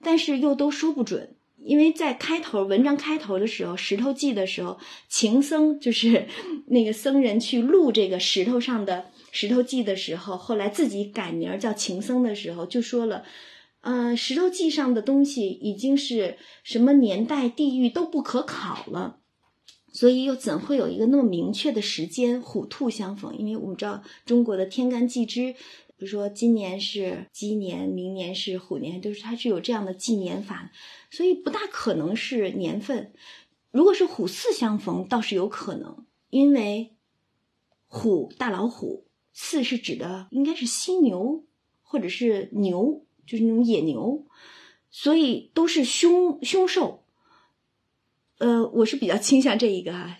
但是又都说不准。因为在开头文章开头的时候，《石头记》的时候，情僧就是 那个僧人去录这个石头上的《石头记》的时候，后来自己改名叫情僧的时候，就说了，呃，《石头记》上的东西已经是什么年代、地域都不可考了，所以又怎会有一个那么明确的时间虎兔相逢？因为我们知道中国的天干地支。比如说，今年是鸡年，明年是虎年，都是它是有这样的纪年法，所以不大可能是年份。如果是虎巳相逢，倒是有可能，因为虎大老虎，巳是指的应该是犀牛或者是牛，就是那种野牛，所以都是凶凶兽。呃，我是比较倾向这一个哈，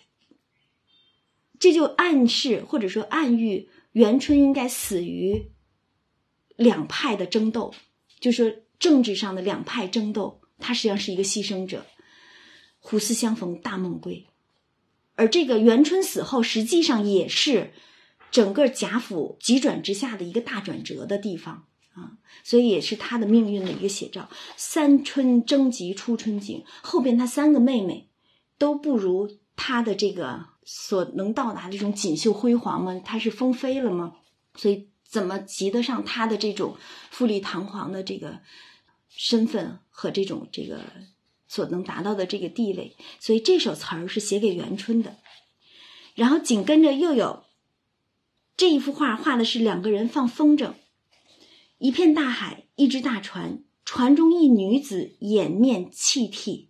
这就暗示或者说暗喻元春应该死于。两派的争斗，就是政治上的两派争斗，他实际上是一个牺牲者。虎兕相逢大梦归，而这个元春死后，实际上也是整个贾府急转直下的一个大转折的地方啊，所以也是他的命运的一个写照。三春争及初春景，后边他三个妹妹都不如他的这个所能到达这种锦绣辉煌吗？他是封妃了吗？所以。怎么及得上他的这种富丽堂皇的这个身份和这种这个所能达到的这个地位？所以这首词儿是写给元春的。然后紧跟着又有这一幅画，画的是两个人放风筝，一片大海，一只大船，船中一女子掩面泣涕。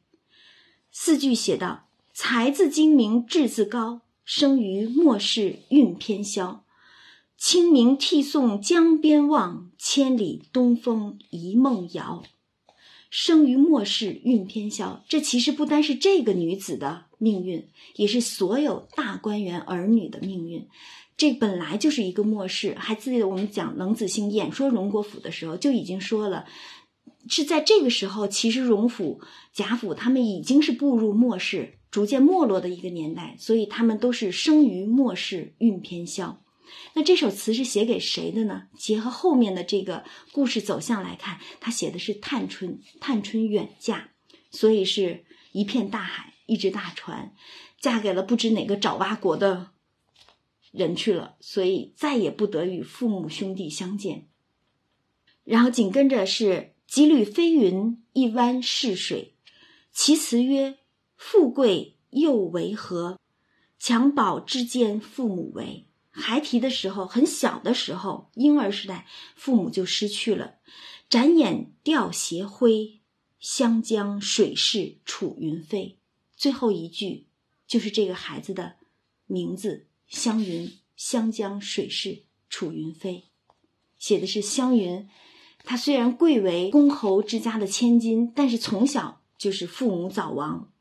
四句写道：“才自精明，志自高，生于末世运偏消。”清明涕送江边望，千里东风一梦遥。生于末世运偏消，这其实不单是这个女子的命运，也是所有大观园儿女的命运。这本来就是一个末世。还记得我们讲冷子兴演说荣国府的时候，就已经说了，是在这个时候，其实荣府、贾府他们已经是步入末世、逐渐没落的一个年代，所以他们都是生于末世运偏消。那这首词是写给谁的呢？结合后面的这个故事走向来看，他写的是探春。探春远嫁，所以是一片大海，一只大船，嫁给了不知哪个爪哇国的人去了，所以再也不得与父母兄弟相见。然后紧跟着是几缕飞云，一湾逝水。其词曰：“富贵又为何？襁褓之间，父母为。”孩提的时候，很小的时候，婴儿时代，父母就失去了。展眼吊斜晖，湘江水逝楚云飞。最后一句就是这个孩子的名字：湘云。湘江水逝楚云飞，写的是湘云。她虽然贵为公侯之家的千金，但是从小就是父母早亡。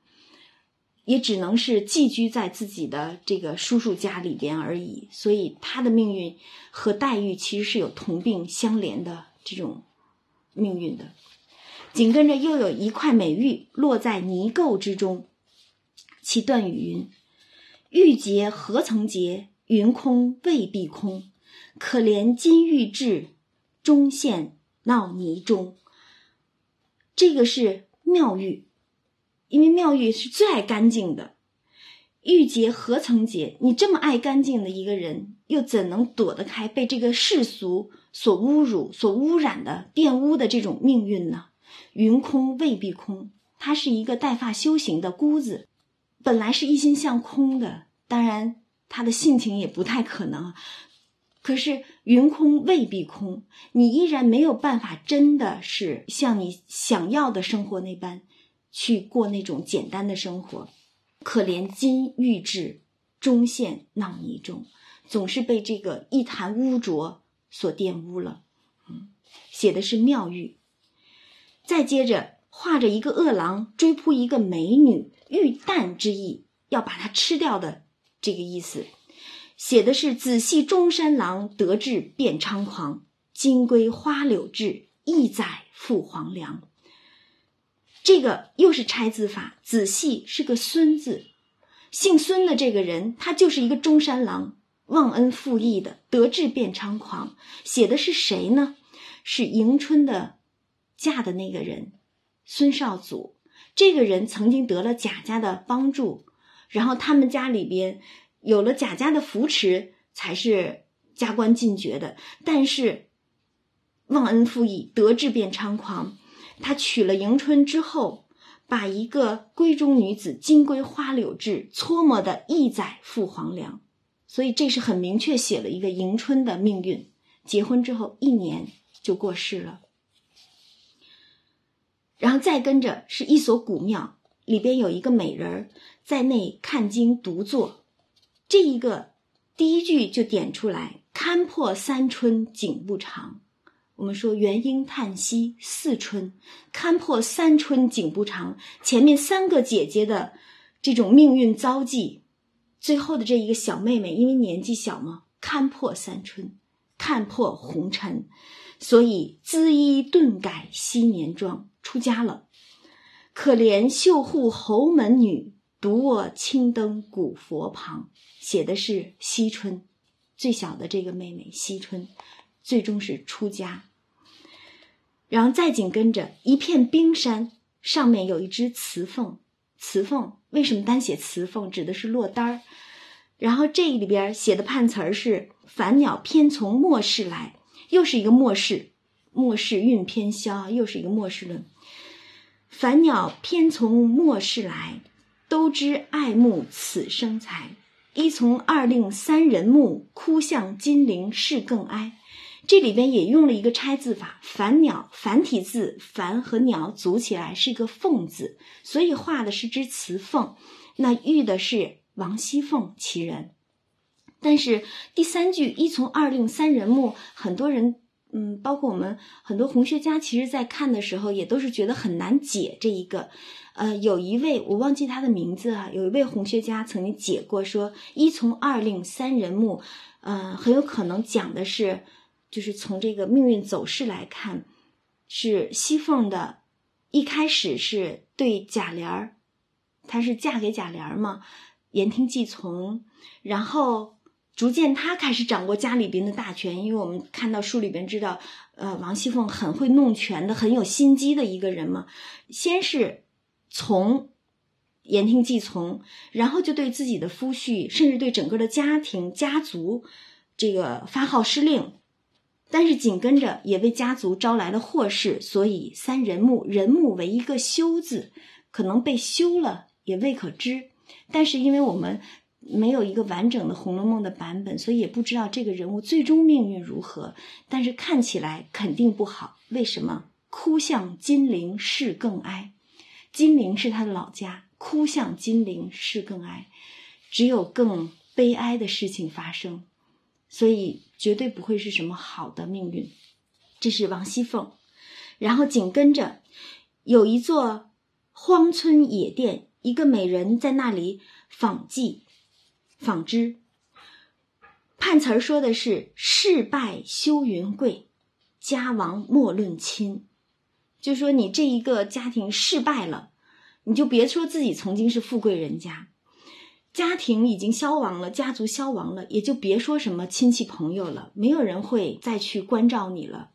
也只能是寄居在自己的这个叔叔家里边而已。所以他的命运和黛玉其实是有同病相怜的这种命运的。紧跟着又有一块美玉落在泥垢之中，其段语云：“玉洁何曾洁？云空未必空。可怜金玉质，终陷淖泥中。”这个是妙玉，因为妙玉是最爱干净的。玉洁何曾洁？你这么爱干净的一个人，又怎能躲得开被这个世俗所侮辱、所污染的玷污的这种命运呢？云空未必空，他是一个带发修行的姑子，本来是一心向空的，当然他的性情也不太可能。可是云空未必空，你依然没有办法，真的是像你想要的生活那般去过那种简单的生活。可怜金玉质，终陷淖泥中，总是被这个一潭污浊所玷污了。嗯，写的是妙玉。再接着画着一个恶狼追扑一个美女，欲啖之意，要把它吃掉的这个意思。写的是仔细中山狼得志便猖狂，金龟花柳志，一载赴黄粱。这个又是拆字法，仔细是个孙字，姓孙的这个人，他就是一个中山狼，忘恩负义的，得志变猖狂。写的是谁呢？是迎春的嫁的那个人，孙少祖。这个人曾经得了贾家的帮助，然后他们家里边。有了贾家的扶持，才是加官进爵的。但是忘恩负义，得志变猖狂。他娶了迎春之后，把一个闺中女子金龟花柳志搓磨的一载赴黄粱。所以这是很明确写了一个迎春的命运。结婚之后一年就过世了。然后再跟着是一所古庙，里边有一个美人儿在内看经独坐。这一个第一句就点出来：“看破三春景不长。”我们说元婴叹息四春，看破三春景不长。前面三个姐姐的这种命运遭际，最后的这一个小妹妹，因为年纪小嘛，看破三春，看破红尘，所以姿衣顿改昔年妆，出家了。可怜绣户侯门女。独卧青灯古佛旁，写的是惜春，最小的这个妹妹惜春，最终是出家。然后再紧跟着一片冰山，上面有一只雌凤。雌凤为什么单写雌凤？指的是落单儿。然后这里边写的判词儿是“凡鸟偏从末世来”，又是一个末世，末世运偏消，又是一个末世论。凡鸟偏从末世来。都知爱慕此生才，一从二令三人目，哭向金陵事更哀。这里边也用了一个拆字法，凡鸟繁体字，凡和鸟组起来是一个凤字，所以画的是只雌凤。那玉的是王熙凤其人，但是第三句一从二令三人目，很多人。嗯，包括我们很多红学家，其实在看的时候也都是觉得很难解这一个。呃，有一位我忘记他的名字啊，有一位红学家曾经解过，说一从二令三人目，嗯，很有可能讲的是，就是从这个命运走势来看，是熙凤的，一开始是对贾琏儿，她是嫁给贾琏儿嘛，言听计从，然后。逐渐，她开始掌握家里边的大权，因为我们看到书里边知道，呃，王熙凤很会弄权的，很有心机的一个人嘛。先是从言听计从，然后就对自己的夫婿，甚至对整个的家庭家族，这个发号施令。但是紧跟着也为家族招来了祸事，所以三人木，人木为一个休字，可能被休了也未可知。但是因为我们。没有一个完整的《红楼梦》的版本，所以也不知道这个人物最终命运如何。但是看起来肯定不好。为什么？哭向金陵事更哀，金陵是他的老家，哭向金陵事更哀，只有更悲哀的事情发生，所以绝对不会是什么好的命运。这是王熙凤，然后紧跟着有一座荒村野店。一个美人在那里纺绩、纺织。判词儿说的是“事败休云贵，家亡莫论亲”，就说你这一个家庭失败了，你就别说自己曾经是富贵人家，家庭已经消亡了，家族消亡了，也就别说什么亲戚朋友了，没有人会再去关照你了。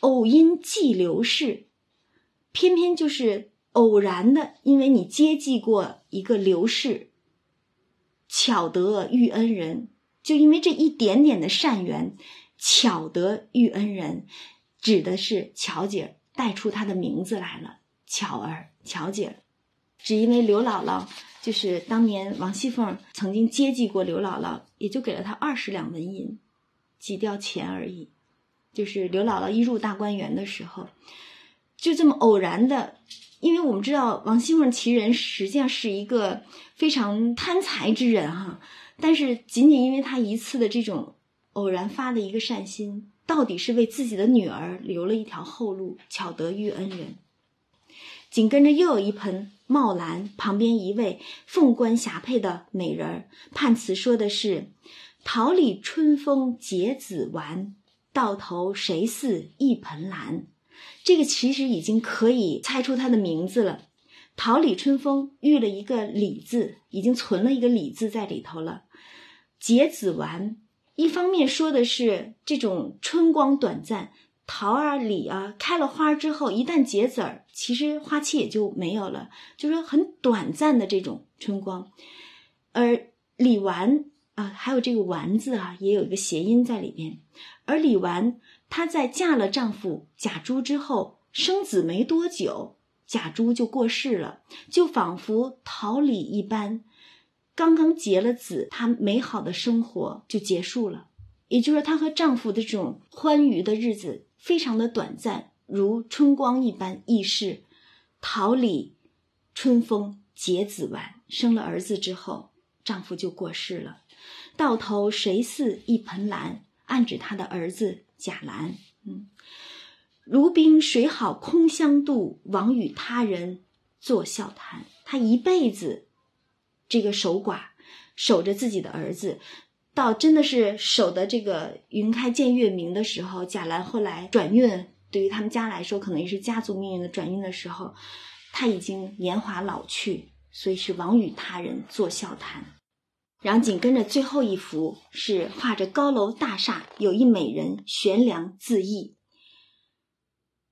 偶因寄刘氏，偏偏就是偶然的，因为你接济过一个刘氏，巧得遇恩人。就因为这一点点的善缘，巧得遇恩人，指的是巧姐带出她的名字来了。巧儿，巧姐，只因为刘姥姥就是当年王熙凤曾经接济过刘姥姥，也就给了她二十两纹银，几吊钱而已。就是刘姥姥一入大观园的时候，就这么偶然的，因为我们知道王熙凤其人实际上是一个非常贪财之人哈。但是，仅仅因为她一次的这种偶然发的一个善心，到底是为自己的女儿留了一条后路，巧得遇恩人。紧跟着又有一盆茂兰，旁边一位凤冠霞帔的美人儿，判词说的是：“桃李春风结子完，到头谁似一盆兰。”这个其实已经可以猜出它的名字了。桃李春风遇了一个李字，已经存了一个李字在里头了。结子完，一方面说的是这种春光短暂，桃啊、李啊开了花之后，一旦结籽儿，其实花期也就没有了，就是很短暂的这种春光。而李纨啊，还有这个“纨”字啊，也有一个谐音在里边。而李纨她在嫁了丈夫贾珠之后，生子没多久，贾珠就过世了，就仿佛桃李一般。刚刚结了子，她美好的生活就结束了。也就是说，她和丈夫的这种欢愉的日子非常的短暂，如春光一般易逝。桃李春风结子完，生了儿子之后，丈夫就过世了。到头谁似一盆兰？暗指她的儿子贾兰。嗯，如冰水好空相度，枉与他人作笑谈。她一辈子。这个守寡，守着自己的儿子，到真的是守的这个云开见月明的时候，贾兰后来转运，对于他们家来说，可能也是家族命运的转运的时候，他已经年华老去，所以是亡与他人作笑谈。然后紧跟着最后一幅是画着高楼大厦，有一美人悬梁自缢，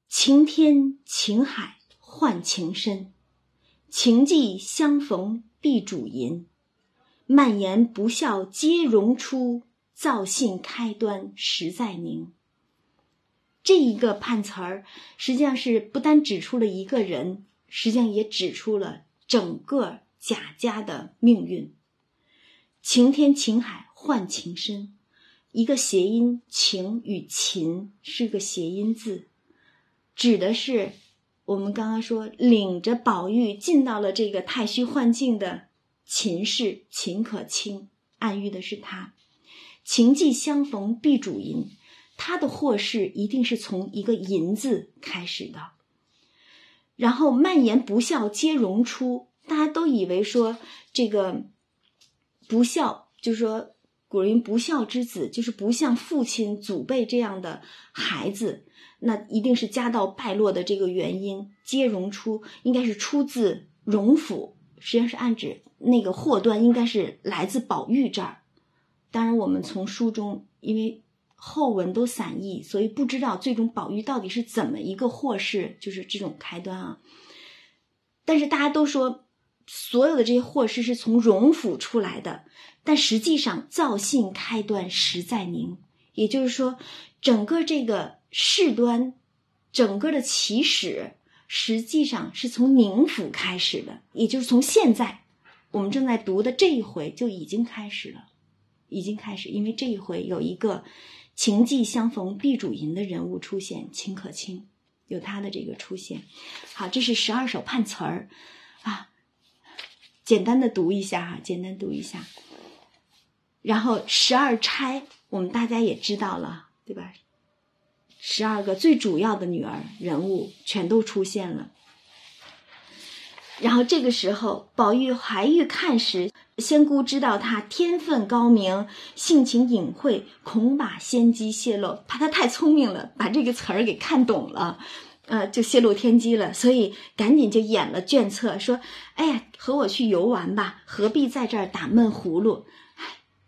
情天情海换情深，情既相逢。必主淫，蔓延不孝皆容出，造信开端实在宁。这一个判词儿，实际上是不单指出了一个人，实际上也指出了整个贾家的命运。情天情海换情深，一个谐音“情”与“秦”是个谐音字，指的是。我们刚刚说，领着宝玉进到了这个太虚幻境的秦氏秦可卿，暗喻的是他。情既相逢必主淫，他的祸事一定是从一个淫字开始的。然后蔓延不孝皆荣出，大家都以为说这个不孝，就是说古人不孝之子，就是不像父亲祖辈这样的孩子。那一定是家道败落的这个原因，皆荣出，应该是出自荣府，实际上是暗指那个祸端应该是来自宝玉这儿。当然，我们从书中因为后文都散佚，所以不知道最终宝玉到底是怎么一个祸事，就是这种开端啊。但是大家都说，所有的这些祸事是从荣府出来的，但实际上造信开端实在宁，也就是说，整个这个。事端，整个的起始实际上是从宁府开始的，也就是从现在我们正在读的这一回就已经开始了，已经开始，因为这一回有一个情既相逢必主淫的人物出现，秦可卿有他的这个出现。好，这是十二首判词儿啊，简单的读一下哈，简单读一下。然后十二钗，我们大家也知道了，对吧？十二个最主要的女儿人物全都出现了。然后这个时候，宝玉还欲看时，仙姑知道他天分高明，性情隐晦，恐把仙机泄露，怕他太聪明了，把这个词儿给看懂了，呃，就泄露天机了，所以赶紧就演了卷册，说：“哎呀，和我去游玩吧，何必在这儿打闷葫芦？哎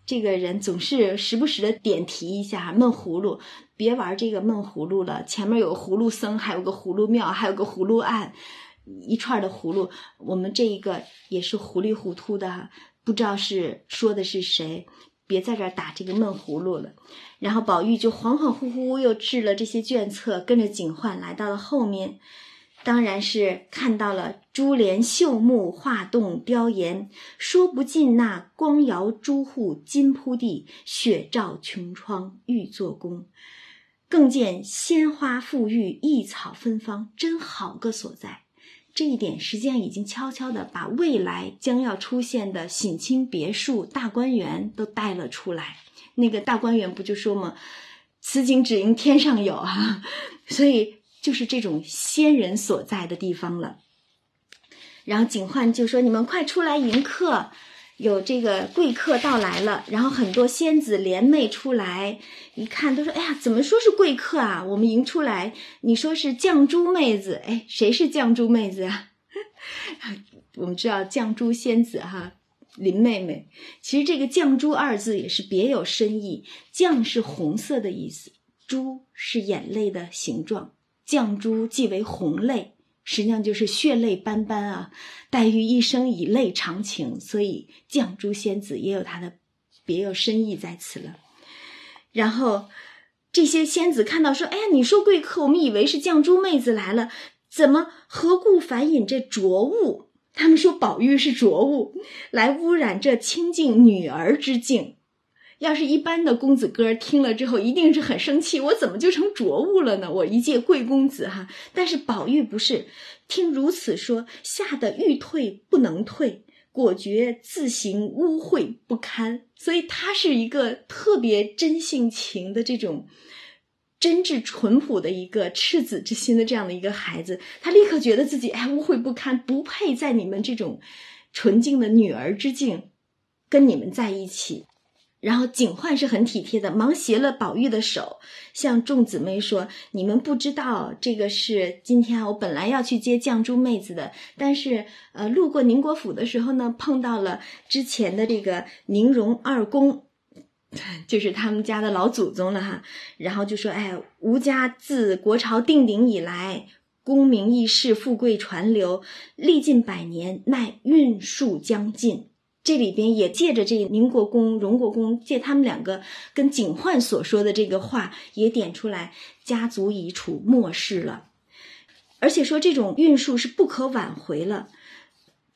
这个人总是时不时的点题一下闷葫芦，别玩这个闷葫芦了。前面有个葫芦僧，还有个葫芦庙，还有个葫芦案。”一串的葫芦，我们这一个也是糊里糊涂的，不知道是说的是谁，别在这儿打这个闷葫芦了。然后宝玉就恍恍惚惚又制了这些卷册，跟着警幻来到了后面，当然是看到了珠帘绣幕、画栋雕檐，说不尽那光摇朱户、金铺地、雪照琼窗、玉作宫，更见鲜花馥郁、异草芬芳，真好个所在。这一点实际上已经悄悄地把未来将要出现的省亲别墅大观园都带了出来。那个大观园不就说嘛？此景只应天上有啊，所以就是这种仙人所在的地方了。然后警幻就说：“你们快出来迎客。”有这个贵客到来了，然后很多仙子联袂出来，一看都说：“哎呀，怎么说是贵客啊？我们迎出来，你说是绛珠妹子？哎，谁是绛珠妹子啊？我们知道绛珠仙子哈，林妹妹。其实这个绛珠二字也是别有深意，绛是红色的意思，珠是眼泪的形状，绛珠即为红泪。”实际上就是血泪斑斑啊！黛玉一生以泪长情，所以绛珠仙子也有她的别有深意在此了。然后这些仙子看到说：“哎呀，你说贵客，我们以为是绛珠妹子来了，怎么何故反引这浊物？”他们说宝玉是浊物，来污染这清净女儿之境。要是一般的公子哥听了之后，一定是很生气。我怎么就成浊物了呢？我一介贵公子哈！但是宝玉不是，听如此说，吓得欲退不能退，果觉自行污秽不堪。所以他是一个特别真性情的这种真挚淳朴的一个赤子之心的这样的一个孩子，他立刻觉得自己哎污秽不堪，不配在你们这种纯净的女儿之境跟你们在一起。然后警幻是很体贴的，忙携了宝玉的手，向众姊妹说：“你们不知道，这个是今天我本来要去接绛珠妹子的，但是呃，路过宁国府的时候呢，碰到了之前的这个宁荣二公，就是他们家的老祖宗了哈。然后就说：‘哎，吴家自国朝定鼎以来，功名易世，富贵传流，历尽百年，乃运数将尽。’”这里边也借着这宁国公、荣国公，借他们两个跟警幻所说的这个话，也点出来家族已处末世了，而且说这种运数是不可挽回了，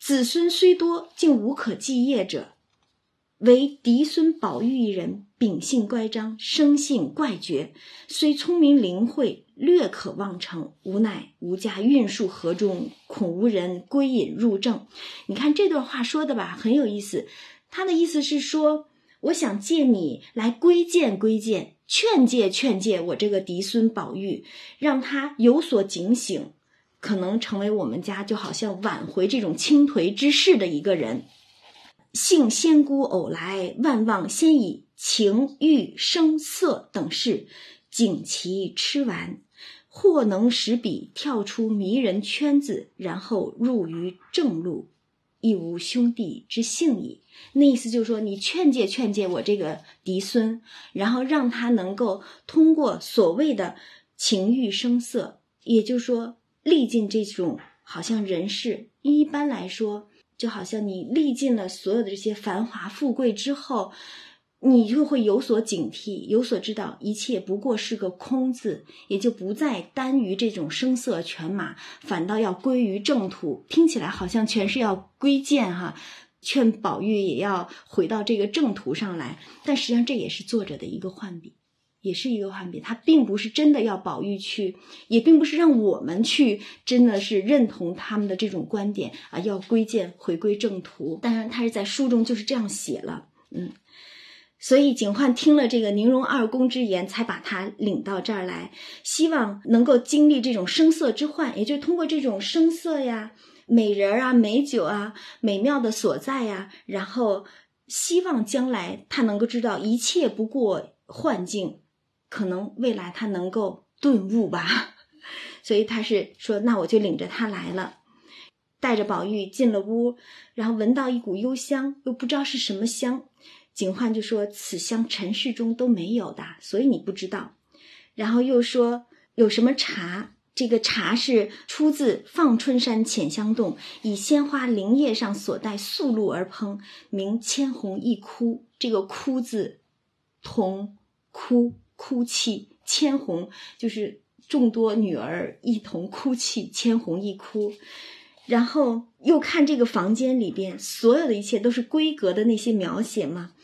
子孙虽多，竟无可继业者。唯嫡孙宝玉一人，秉性乖张，生性怪绝，虽聪明灵慧，略可望成。无奈吾家运数何中，恐无人归隐入正。你看这段话说的吧，很有意思。他的意思是说，我想借你来规谏规谏，劝诫劝诫我这个嫡孙宝玉，让他有所警醒，可能成为我们家就好像挽回这种倾颓之势的一个人。幸仙姑偶来，万望先以情欲声色等事，景其吃完，或能使彼跳出迷人圈子，然后入于正路，亦无兄弟之幸矣。那意思就是说，你劝诫劝诫我这个嫡孙，然后让他能够通过所谓的情欲声色，也就是说，历尽这种好像人世。一般来说。就好像你历尽了所有的这些繁华富贵之后，你就会有所警惕，有所知道，一切不过是个空字，也就不再耽于这种声色犬马，反倒要归于正途。听起来好像全是要归建哈，劝宝玉也要回到这个正途上来，但实际上这也是作者的一个换笔。也是一个幻笔，他并不是真的要宝玉去，也并不是让我们去，真的是认同他们的这种观点啊，要归建回归正途。当然，他是在书中就是这样写了，嗯，所以景焕听了这个宁荣二公之言，才把他领到这儿来，希望能够经历这种声色之幻，也就是通过这种声色呀，美人啊、美酒啊、美妙的所在呀、然后希望将来他能够知道一切不过幻境，可能未来他能够顿悟吧。所以他是说，那我就领着他来了，带着宝玉进了屋，然后闻到一股幽香，又不知道是什么香。警幻就说：“此香尘世中都没有的，所以你不知道。”然后又说有什么茶。这个茶是出自放春山浅香洞，以鲜花林叶上所带素露而烹，名千红一哭。这个哭字，同哭哭泣，千红就是众多女儿一同哭泣，千红一哭。然后又看这个房间里边所有的一切都是闺阁的那些描写嘛，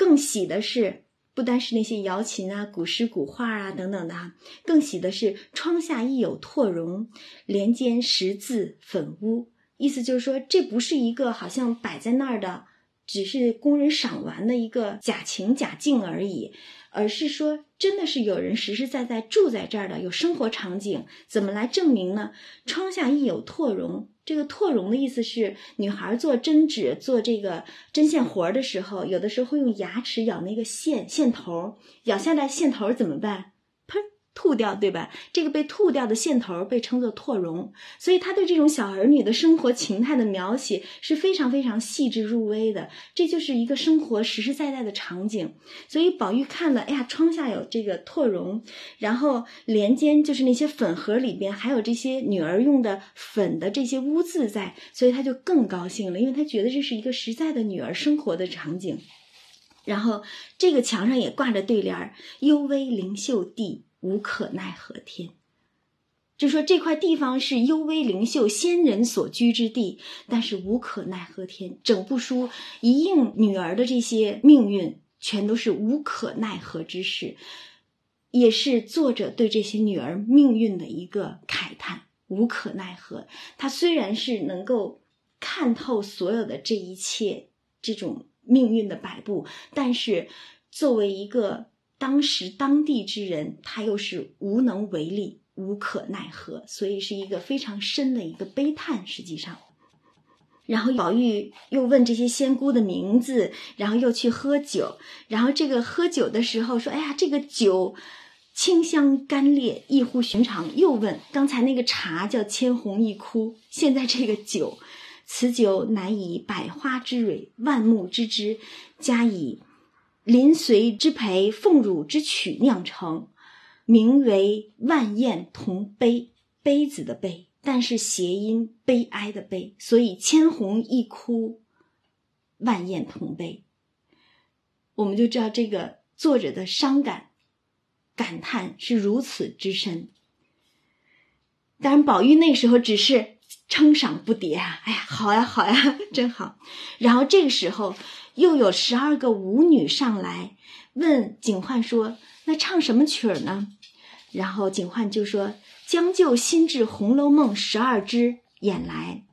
更喜的是。不单是那些瑶琴啊、古诗古画啊等等的哈，更喜的是窗下亦有拓绒，帘间识字粉屋。意思就是说，这不是一个好像摆在那儿的，只是供人赏玩的一个假情假境而已，而是说真的是有人实实在在住在这儿的，有生活场景。怎么来证明呢？窗下亦有拓绒。这个拓绒的意思是，女孩做针纸、做这个针线活儿的时候，有的时候会用牙齿咬那个线线头，咬下来线头怎么办？吐掉，对吧？这个被吐掉的线头被称作唾绒，所以他对这种小儿女的生活情态的描写是非常非常细致入微的。这就是一个生活实实在在的场景。所以宝玉看了，哎呀，窗下有这个拓绒，然后帘间就是那些粉盒里边还有这些女儿用的粉的这些污渍在，所以他就更高兴了，因为他觉得这是一个实在的女儿生活的场景。然后这个墙上也挂着对联儿：“幽微灵秀地。”无可奈何天，就说这块地方是幽微灵秀仙人所居之地，但是无可奈何天。整部书一应女儿的这些命运，全都是无可奈何之事，也是作者对这些女儿命运的一个慨叹。无可奈何，他虽然是能够看透所有的这一切这种命运的摆布，但是作为一个。当时当地之人，他又是无能为力、无可奈何，所以是一个非常深的一个悲叹。实际上，然后宝玉又问这些仙姑的名字，然后又去喝酒，然后这个喝酒的时候说：“哎呀，这个酒清香甘冽，异乎寻常。”又问刚才那个茶叫千红一枯，现在这个酒，此酒乃以百花之蕊、万木之枝加以。临随之陪，凤乳之曲酿成，名为万艳同悲，杯子的杯，但是谐音悲哀的悲，所以千红一哭，万艳同悲。我们就知道这个作者的伤感感叹是如此之深。当然，宝玉那时候只是称赏不迭啊，哎呀，好呀，好呀，真好。然后这个时候。又有十二个舞女上来问警幻说：“那唱什么曲儿呢？”然后警幻就说：“将就新制《红楼梦》十二支演来。”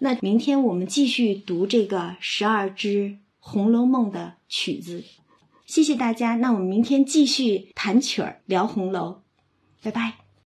那明天我们继续读这个十二支《红楼梦》的曲子。谢谢大家，那我们明天继续弹曲儿聊红楼，拜拜。